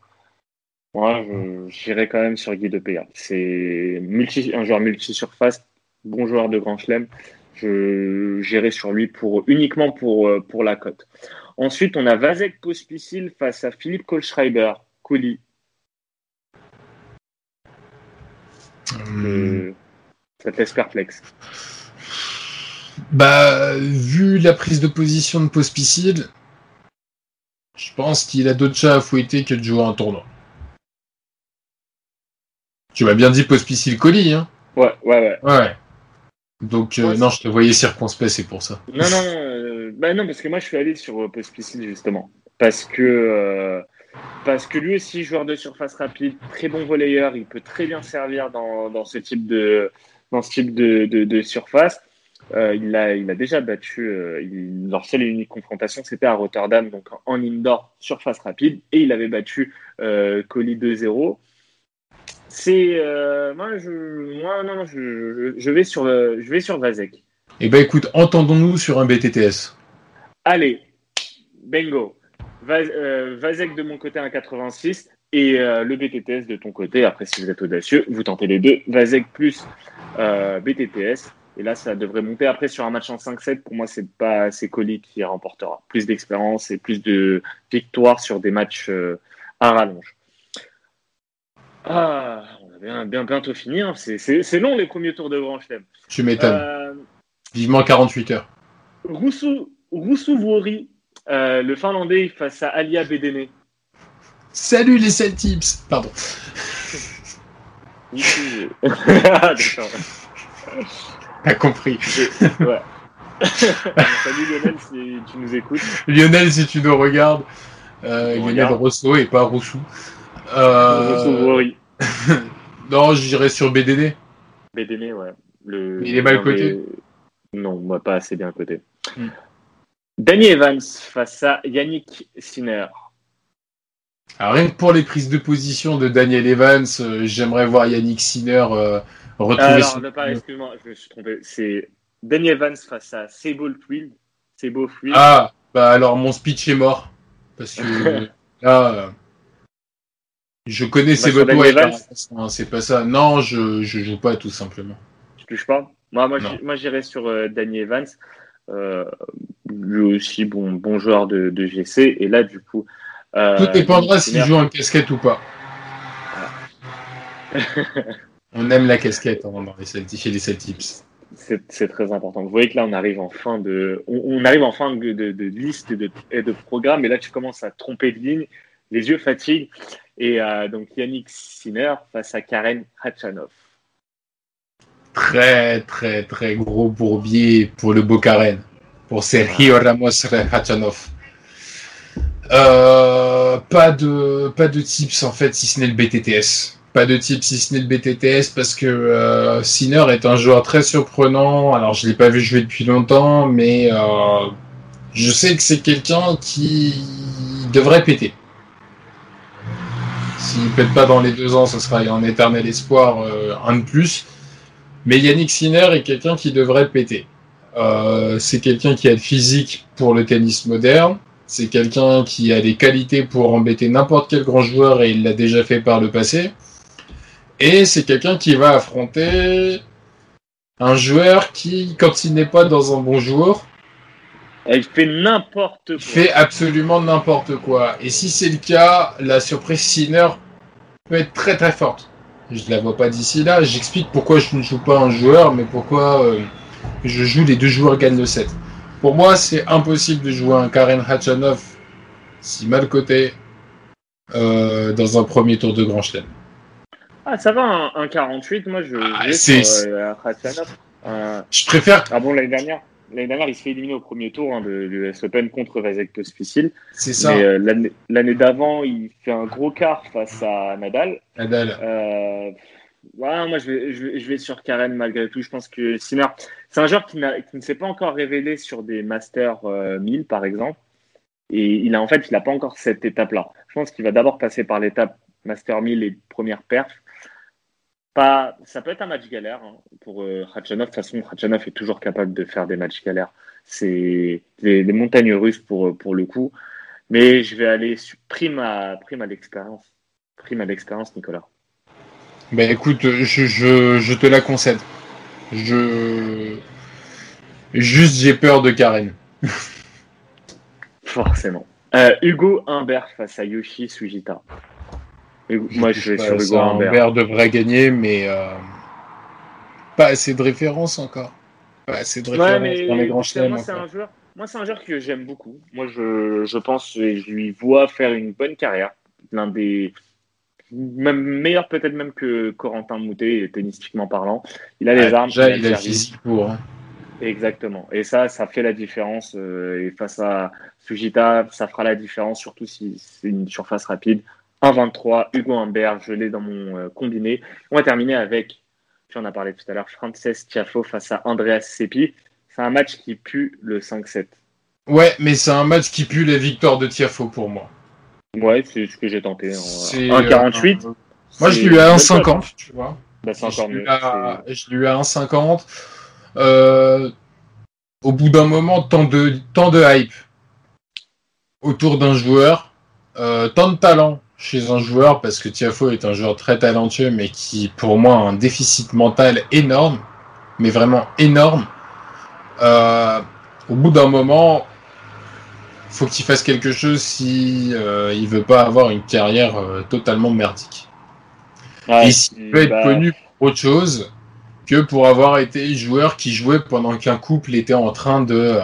Moi, je- j'irais quand même sur Guy de Peya. C'est multi, un joueur multi-surface, bon joueur de Grand Chelem. Je j'irai sur lui pour uniquement pour euh, pour la cote. Ensuite, on a Vasek Pospisil face à Philippe Kohlschreiber. Couli. Hum. Euh, ça te laisse perplexe. Bah, vu la prise de position de Pospicil, je pense qu'il a d'autres chats à fouetter que de jouer un tournoi. Tu m'as bien dit Pospicil colis, hein Ouais, ouais, ouais. Ouais. Donc, euh, Ouais, non, je te voyais circonspect, c'est pour ça. Non, non, euh, bah non, parce que moi je suis allé sur euh, Pospisil justement. Parce que, euh, parce que lui aussi, joueur de surface rapide, très bon volleyeur, il peut très bien servir dans, dans ce type de, dans ce type de, de, de surface. Euh, il, a, il a déjà battu, euh, il- leur seule et unique confrontation, c'était à Rotterdam, donc en indoor, surface rapide, et il avait battu euh, Colli 2-0. C'est euh, moi, je, moi, non, non, je, je, vais sur, je vais sur Vazek. Eh ben, écoute, entendons-nous sur un BTTS. Allez, bingo. Va, euh, Vazek de mon côté à 1,86 et euh, le BTTS de ton côté. Après, si vous êtes audacieux, vous tentez les deux. Vazek plus BTTS. Et là, ça devrait monter. Après, sur un match en 5-7, pour moi, c'est pas c'est Colli qui remportera. Plus d'expérience et plus de victoires sur des matchs à rallonge. Ah, on va bien, bien bientôt fini. hein. C'est- long les premiers tours de Grand Chelem. Tu m'étonnes. Euh, Vivement 48 heures. Rousseau, Rousseau Vuori, euh, le Finlandais face à Alia Bedene. Salut les Celtics Pardon. Rousseau- Ah, d'accord. T'as compris. Ouais. Salut Lionel si tu nous écoutes. Lionel, si tu nous regardes, euh, On Lionel. Rousseau et pas Roussou. Euh, non, j'irais sur BDD. Bedene, ouais. Le, Il est mal coté des- Non, moi pas assez bien coté. Hmm. Danny Evans face à Yannick Sinner. Alors, rien que pour les prises de position de Daniel Evans, euh, j'aimerais voir Yannick Sinner euh, retrouver Alors, son... pas, excuse-moi, je me suis trompé. C'est Danny Evans face à Sebo Twill. Ah, bah alors mon speech est mort. Parce que là, euh, je connais ces Bah, motos Daniel avec Evans un- c'est pas ça. Non, je, je joue pas tout simplement. Tu touches pas? Moi, moi, Non. j'irais sur euh, Danny Evans. Euh, lui aussi, bon, bon joueur de, de GC. Et là, du coup. euh, Tout dépendra s'il joue en casquette ou pas. On aime la casquette hein, dans les chez les Celtics. C'est très important. Vous voyez que là, on arrive en fin de, on, arrive en fin de, de, liste et de, et de programme, et là, tu commences à tromper de ligne, les yeux fatiguent, et euh, donc Yannick Sinner face à Karen Hachanov. Très, très, très gros bourbier pour le beau Karen, pour Sergio Ramos Hachanov. Euh, pas de pas de tips en fait si ce n'est le BTTS. Pas de tips si ce n'est le BTTS parce que euh, Sinner est un joueur très surprenant. Alors je l'ai pas vu jouer depuis longtemps, mais je sais que c'est quelqu'un qui devrait péter. S'il pète pas dans les deux ans, ce sera un éternel espoir, euh, un de plus. Mais Yannick Sinner est quelqu'un qui devrait péter. Euh, c'est quelqu'un qui a le physique pour le tennis moderne. C'est quelqu'un qui a des qualités pour embêter n'importe quel grand joueur et il l'a déjà fait par le passé. Et c'est quelqu'un qui va affronter un joueur qui, quand il n'est pas dans un bon jour, il fait n'importe quoi. fait absolument n'importe quoi. Et si c'est le cas, la surprise Sinner peut être très très forte. Je la vois pas d'ici là. J'explique pourquoi je ne joue pas un joueur, mais pourquoi euh, je joue les deux joueurs gagnent le set. Pour moi, c'est impossible de jouer un Karen Hachanov si mal coté euh, dans un premier tour de Grand Chelem. Ah, ça va, un, 48, moi je. Ah, c'est. Euh, je préfère. Ah bon, l'année dernière? L'année dernière, il se fait éliminer au premier tour hein, de l'US Open contre Vasek Pospisil. C'est ça. Mais l'année d'avant, il fait un gros quart face à Nadal. Nadal. Euh, moi, je vais, je, vais, sur Karen malgré tout. Je pense que Sinner, c'est un joueur qui, qui ne s'est pas encore révélé sur des Masters 1000, euh, par exemple. Et il a en fait, il n'a pas encore cette étape-là. Je pense qu'il va d'abord passer par l'étape Master 1000 et première perf. Pas, ça peut être un match galère hein, pour euh, De toute façon, Khachanov est toujours capable de faire des matchs galères. C'est des, montagnes russes pour, pour le coup. Mais je vais aller sur prime à, prime à l'expérience. Prime à l'expérience, Nicolas. Ben écoute, je, je, je, te la concède. Je. Juste, j'ai peur de Karen. Forcément. Euh, Hugo Humbert face à Yoshi Moi, je vais sur Hugo Humbert. Humbert devrait gagner, mais euh, pas assez de références encore. Pas assez de références dans les grands chelems. Moi, c'est un joueur. Moi, c'est un joueur que j'aime beaucoup. Moi, je, je pense et je lui vois faire une bonne carrière. L'un des même meilleur peut-être même que Corentin Moutet, tennistiquement parlant. Il a les armes. il a le physique pour. Hein. Exactement. Et ça, ça fait la différence. Euh, et face à Sujita, ça fera la différence, surtout si c'est une surface rapide. 1-23, Hugo Humbert, je l'ai dans mon euh, combiné. On va terminer avec, tu en as parlé tout à l'heure, Frances Tiafo face à Andreas Seppi. C'est un match qui pue le 5-7. Ouais, mais c'est un match qui pue la victoire de Tiafo pour moi. Ouais, c'est ce que j'ai tenté. 1,48. Euh, moi, je lui ai à 1,50, tu vois. Bah, c'est encore mieux. je lui ai à 1,50. Euh, au bout d'un moment, tant de, tant de hype autour d'un joueur, euh, tant de talent chez un joueur, parce que Tiafo est un joueur très talentueux, mais qui, pour moi, a un déficit mental énorme, mais vraiment énorme. au bout d'un moment, faut qu'il fasse quelque chose si euh, il veut pas avoir une carrière euh, totalement merdique. Ouais, il peut être bah, connu pour autre chose que pour avoir été joueur qui jouait pendant qu'un couple était en train de euh,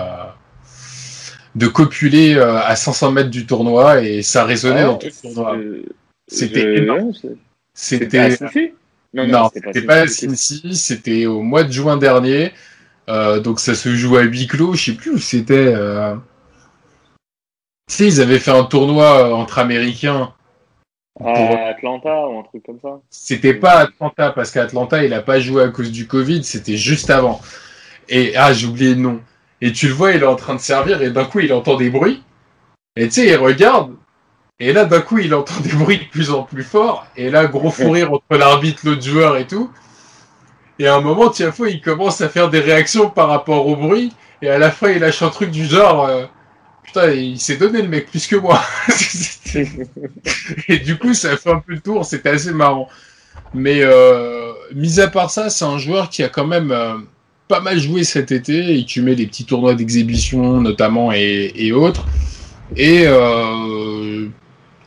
de copuler euh, à 500 mètres du tournoi et ça résonnait dans tout le tournoi. C'était énorme. C'était non, non c'était pas, pas c'était au mois de juin dernier. donc ça se joue à huis clos, je sais plus où c'était. Tu sais, ils avaient fait un tournoi euh, entre Américains. À Atlanta ou un truc comme ça C'était pas Atlanta, parce qu'Atlanta, il a pas joué à cause du Covid, c'était juste avant. Et, ah, j'ai oublié le nom. Et tu le vois, il est en train de servir, et d'un coup, il entend des bruits. Et tu sais, il regarde. Et là, d'un coup, il entend des bruits de plus en plus forts. Et là, gros fou rire entre l'arbitre, l'autre joueur et tout. Et à un moment, Tiafo, il commence à faire des réactions par rapport au bruit. Et à la fin, il lâche un truc du genre. Euh, Putain, il s'est donné le mec plus que moi. et du coup, ça fait un peu le tour, c'était assez marrant. Mais euh, mis à part ça, c'est un joueur qui a quand même euh, pas mal joué cet été et qui met des petits tournois d'exhibition notamment et, autres. Et euh,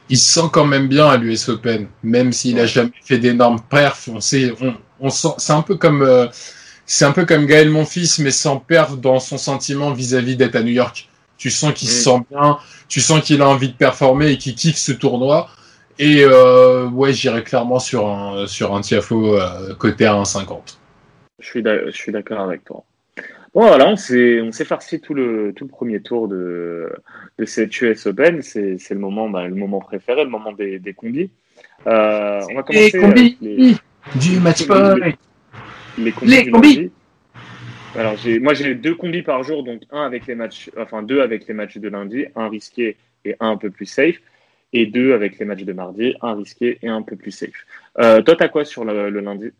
il se sent quand même bien à l'US Open, même s'il a jamais fait d'énormes perfs. On sait, on, on sent, c'est un peu comme c'est un peu comme Gaël Monfils, mais sans perdre dans son sentiment vis-à-vis d'être à New York. Tu sens qu'il se sent bien, tu sens qu'il a envie de performer et qu'il kiffe ce tournoi. Et euh, ouais, j'irais clairement sur un, sur un Tiafo euh, côté à 1,50. Je suis d'a- je suis d'accord avec toi. Bon, voilà, on s'est farci tout le, tout le premier tour de, de cette US Open. C'est le moment, bah, le moment préféré, le moment des, des combis. Euh, on va commencer avec les, du match point. les combis. Les combis. Alors, j'ai, moi, j'ai deux combis par jour, donc un avec les matchs, enfin deux avec les matchs de lundi, un risqué et un un peu plus safe, et deux avec les matchs de mardi, un risqué et un peu plus safe. Euh, toi, t'as quoi sur le, le lundi?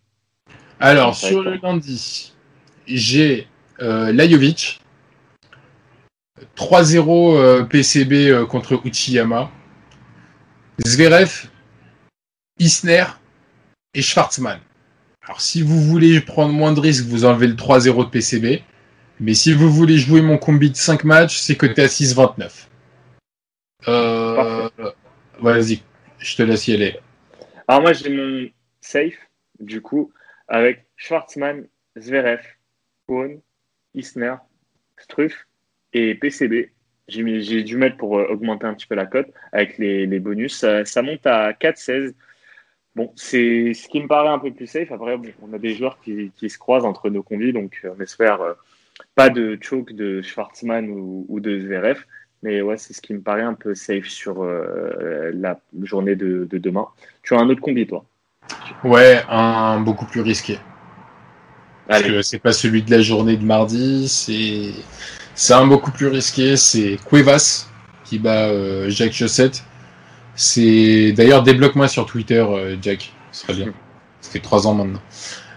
Alors, Ça sur le lundi, j'ai euh, Lajovic, 3-0 euh, PCB euh, contre Uchiyama, Zverev, Isner et Schwartzmann. Alors, si vous voulez prendre moins de risques, vous enlevez le 3-0 de PCB. Mais si vous voulez jouer mon combi de 5 matchs, c'est coté à 6-29. Euh... Vas-y, je te laisse y aller. Alors moi j'ai mon safe du coup avec Schwartzmann, Zverev, Cohn, Isner, Struff et PCB. J'ai dû mettre pour euh, augmenter un petit peu la cote avec les, bonus. Ça, monte à 4-16. Bon, c'est ce qui me paraît un peu plus safe. Après, on a des joueurs qui, se croisent entre nos combis, donc euh, on espère euh, pas de choke de Schwartzmann ou, de Zverev. Mais ouais, c'est ce qui me paraît un peu safe sur la journée de, de demain. Tu as un autre combi, toi? Ouais, un beaucoup plus risqué. Parce Allez. que c'est pas celui de la journée de mardi, c'est c'est un beaucoup plus risqué, c'est Cuevas qui bat euh, Jack Chaussette. C'est d'ailleurs débloque-moi sur Twitter, euh, Jack, ce serait bien. Ça fait trois ans maintenant.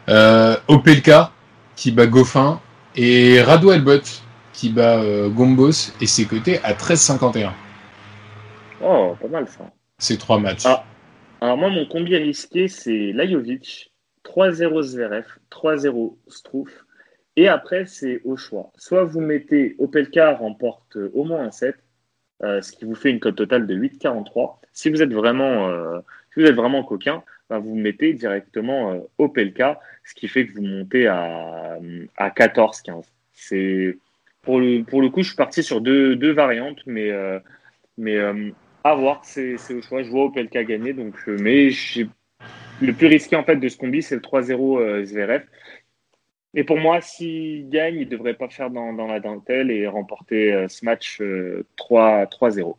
Euh, Opelka qui bat Goffin et Rado Elbot qui bat Gombos et c'est coté à 13,51. Oh, pas mal ça. Ces trois matchs. Ah. Alors moi, mon combi risqué, c'est Lajovic, 3-0 Zverev, 3-0 Struff. Et après, c'est au choix. Soit vous mettez Opelka remporte au moins un 7, euh, ce qui vous fait une cote totale de 8,43. Si vous êtes vraiment, euh, si vous êtes vraiment coquin, ben, vous mettez directement euh, Opelka, ce qui fait que vous montez à, à 14,15. C'est pour le, pour le coup, je suis parti sur deux, deux variantes, mais, euh, mais euh, à voir, c'est c'est au choix. Je vois Opelka gagner, donc, euh, mais le plus risqué en fait de ce combi, c'est le 3-0 euh, Zverev. Et pour moi, s'il gagne, il ne devrait pas faire dans, dans la dentelle et remporter euh, ce match euh, 3 3-0.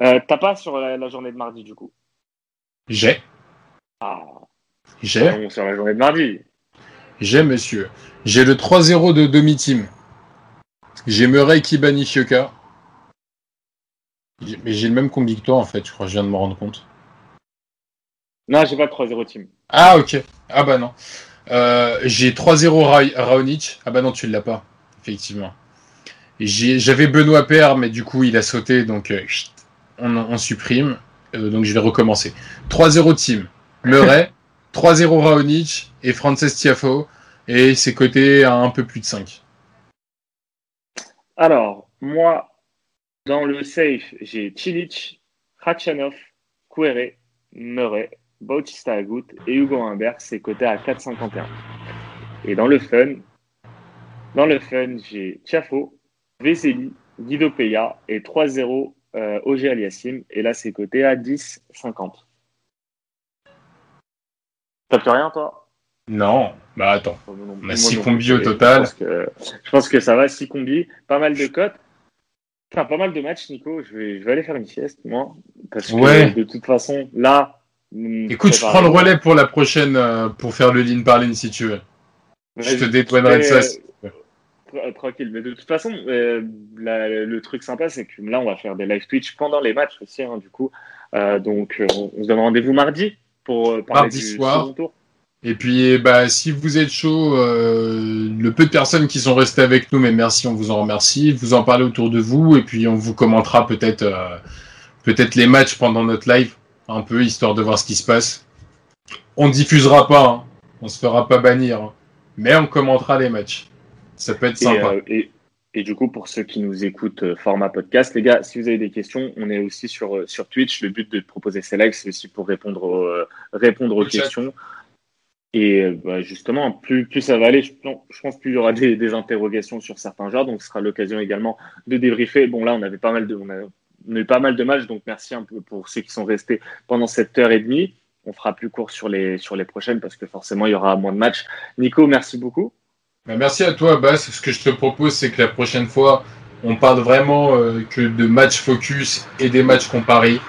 Euh, T'as pas sur la, la journée de mardi du coup? J'ai, Ah, j'ai, non, sur la journée de mardi. j'ai monsieur. J'ai le 3-0 de Domi-Team. J'ai Murray Nishioka. J'ai- Mais j'ai le même combi que toi en fait, je crois, je viens de me rendre compte. Non, j'ai pas de 3-0 team. Ah ok. Ah bah non. Euh, j'ai 3-0 Ra- Raonic. Ah bah non, tu l'as pas, effectivement. J'avais Benoît Père, mais du coup il a sauté, donc euh, on supprime. Euh, donc je vais recommencer. 3-0 Team. Murray, 3-0 Raonic et Frances Tiafo. Et c'est coté à un peu plus de 5. Alors, moi, dans le safe, j'ai Cilic, Khachanov, Kouere, Murray, Bautista Agut et Hugo Humbert, c'est coté à 4,51. Et dans le fun, dans le fun, j'ai Tiafo, Veseli, Guido Peya et 3-0 euh, Oger Aliassim. Et là, c'est coté à 10,50. T'as plus rien, toi? Non, bah attends. Oh, non, non, On a moi six non combis plus, au je total. pense que- je pense que ça va, 6 combis, pas mal de cotes. Pas mal de matchs, Nico. Je vais, je vais aller faire une sieste, moi. Parce que Ouais. de toute façon, là. Écoute, je prends le relais pour la prochaine, euh, pour faire le ligne par ligne si tu veux. Je te dédouanerai de ça. si tu veux. Tra- Tranquille, mais de toute façon, euh, la- le truc sympa, c'est que là, on va faire des live Twitch pendant les matchs aussi, hein, du coup. Euh, donc, euh, on, on se donne rendez-vous mardi pour euh, parler Mardi du soir. second tour. Et puis, bah, si vous êtes chaud, euh, le peu de personnes qui sont restées avec nous, mais merci, on vous en remercie. Vous en parlez autour de vous, et puis on vous commentera peut-être, euh, peut-être les matchs pendant notre live, un peu histoire de voir ce qui se passe. On diffusera pas, hein. on se fera pas bannir, hein. mais on commentera les matchs. Ça peut être sympa. euh, et, et du coup, pour ceux qui nous écoutent format podcast, les gars, si vous avez des questions, on est aussi sur, sur Twitch. Le but de proposer ces lives, c'est aussi pour répondre aux, répondre aux Au chat. Et bah, justement, plus, plus ça va aller, je, pense plus il y aura des, interrogations sur certains joueurs. Donc, ce sera l'occasion également de débriefer. Bon, là, on avait pas mal de, a, on a eu pas mal de matchs. Donc, merci un peu pour ceux qui sont restés pendant cette heure et demie. On fera plus court sur les, sur les prochaines parce que forcément, il y aura moins de matchs. Nico, merci beaucoup. Bah, merci à toi, Bass. Ce que je te propose, c'est que la prochaine fois, on parle vraiment euh, que de matchs focus et des matchs comparés.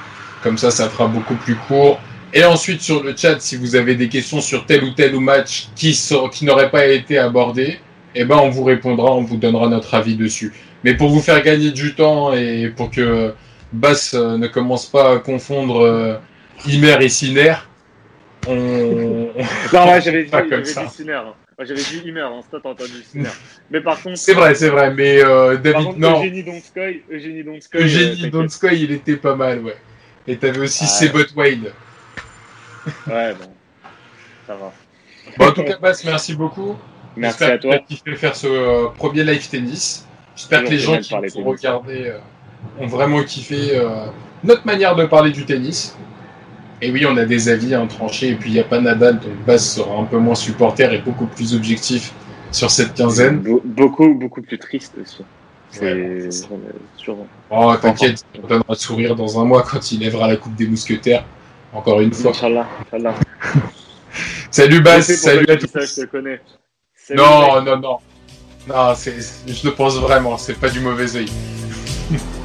Comme ça, ça fera beaucoup plus court. Et ensuite, sur le chat, si vous avez des questions sur tel ou tel ou match qui, qui n'aurait pas été abordé, eh ben, on vous répondra, on vous donnera notre avis dessus. Mais pour vous faire gagner du temps et pour que Bass euh, ne commence pas à confondre euh, Imer et Siner, on. non, moi j'avais dit, dit Siner. J'avais dit Imer, hein, c'est t'as entendu Siner. Mais par contre. C'est vrai, c'est vrai, mais euh, David, contre, non. Eugénie Donskoy, Eugénie Donskoy. Eugénie Donskoy, il était pas mal, ouais. Et t'avais aussi ah, Sebot Wade. Ouais, bon. Ça va. Bon, en tout cas, Bass, merci beaucoup. Merci à toi. qui fait faire ce euh, premier live tennis. J'espère que les gens qui vont regarder euh, ont vraiment kiffé euh, notre manière de parler du tennis. Et oui, on a des avis hein, tranchés. Et puis, il n'y a pas Nadal, donc Bass sera un peu moins supporter et beaucoup plus objectif sur cette quinzaine. Be beaucoup, beaucoup plus triste aussi. C'est sûr. Oh, t'inquiète, on donnera sourire dans un mois quand il lèvera la Coupe des Mousquetaires. Encore une fois. Inch'Allah. Inch'Allah. salut Bass, salut à tous. je te connais. Salut, non, non, non, non. je le pense vraiment, c'est pas du mauvais oeil.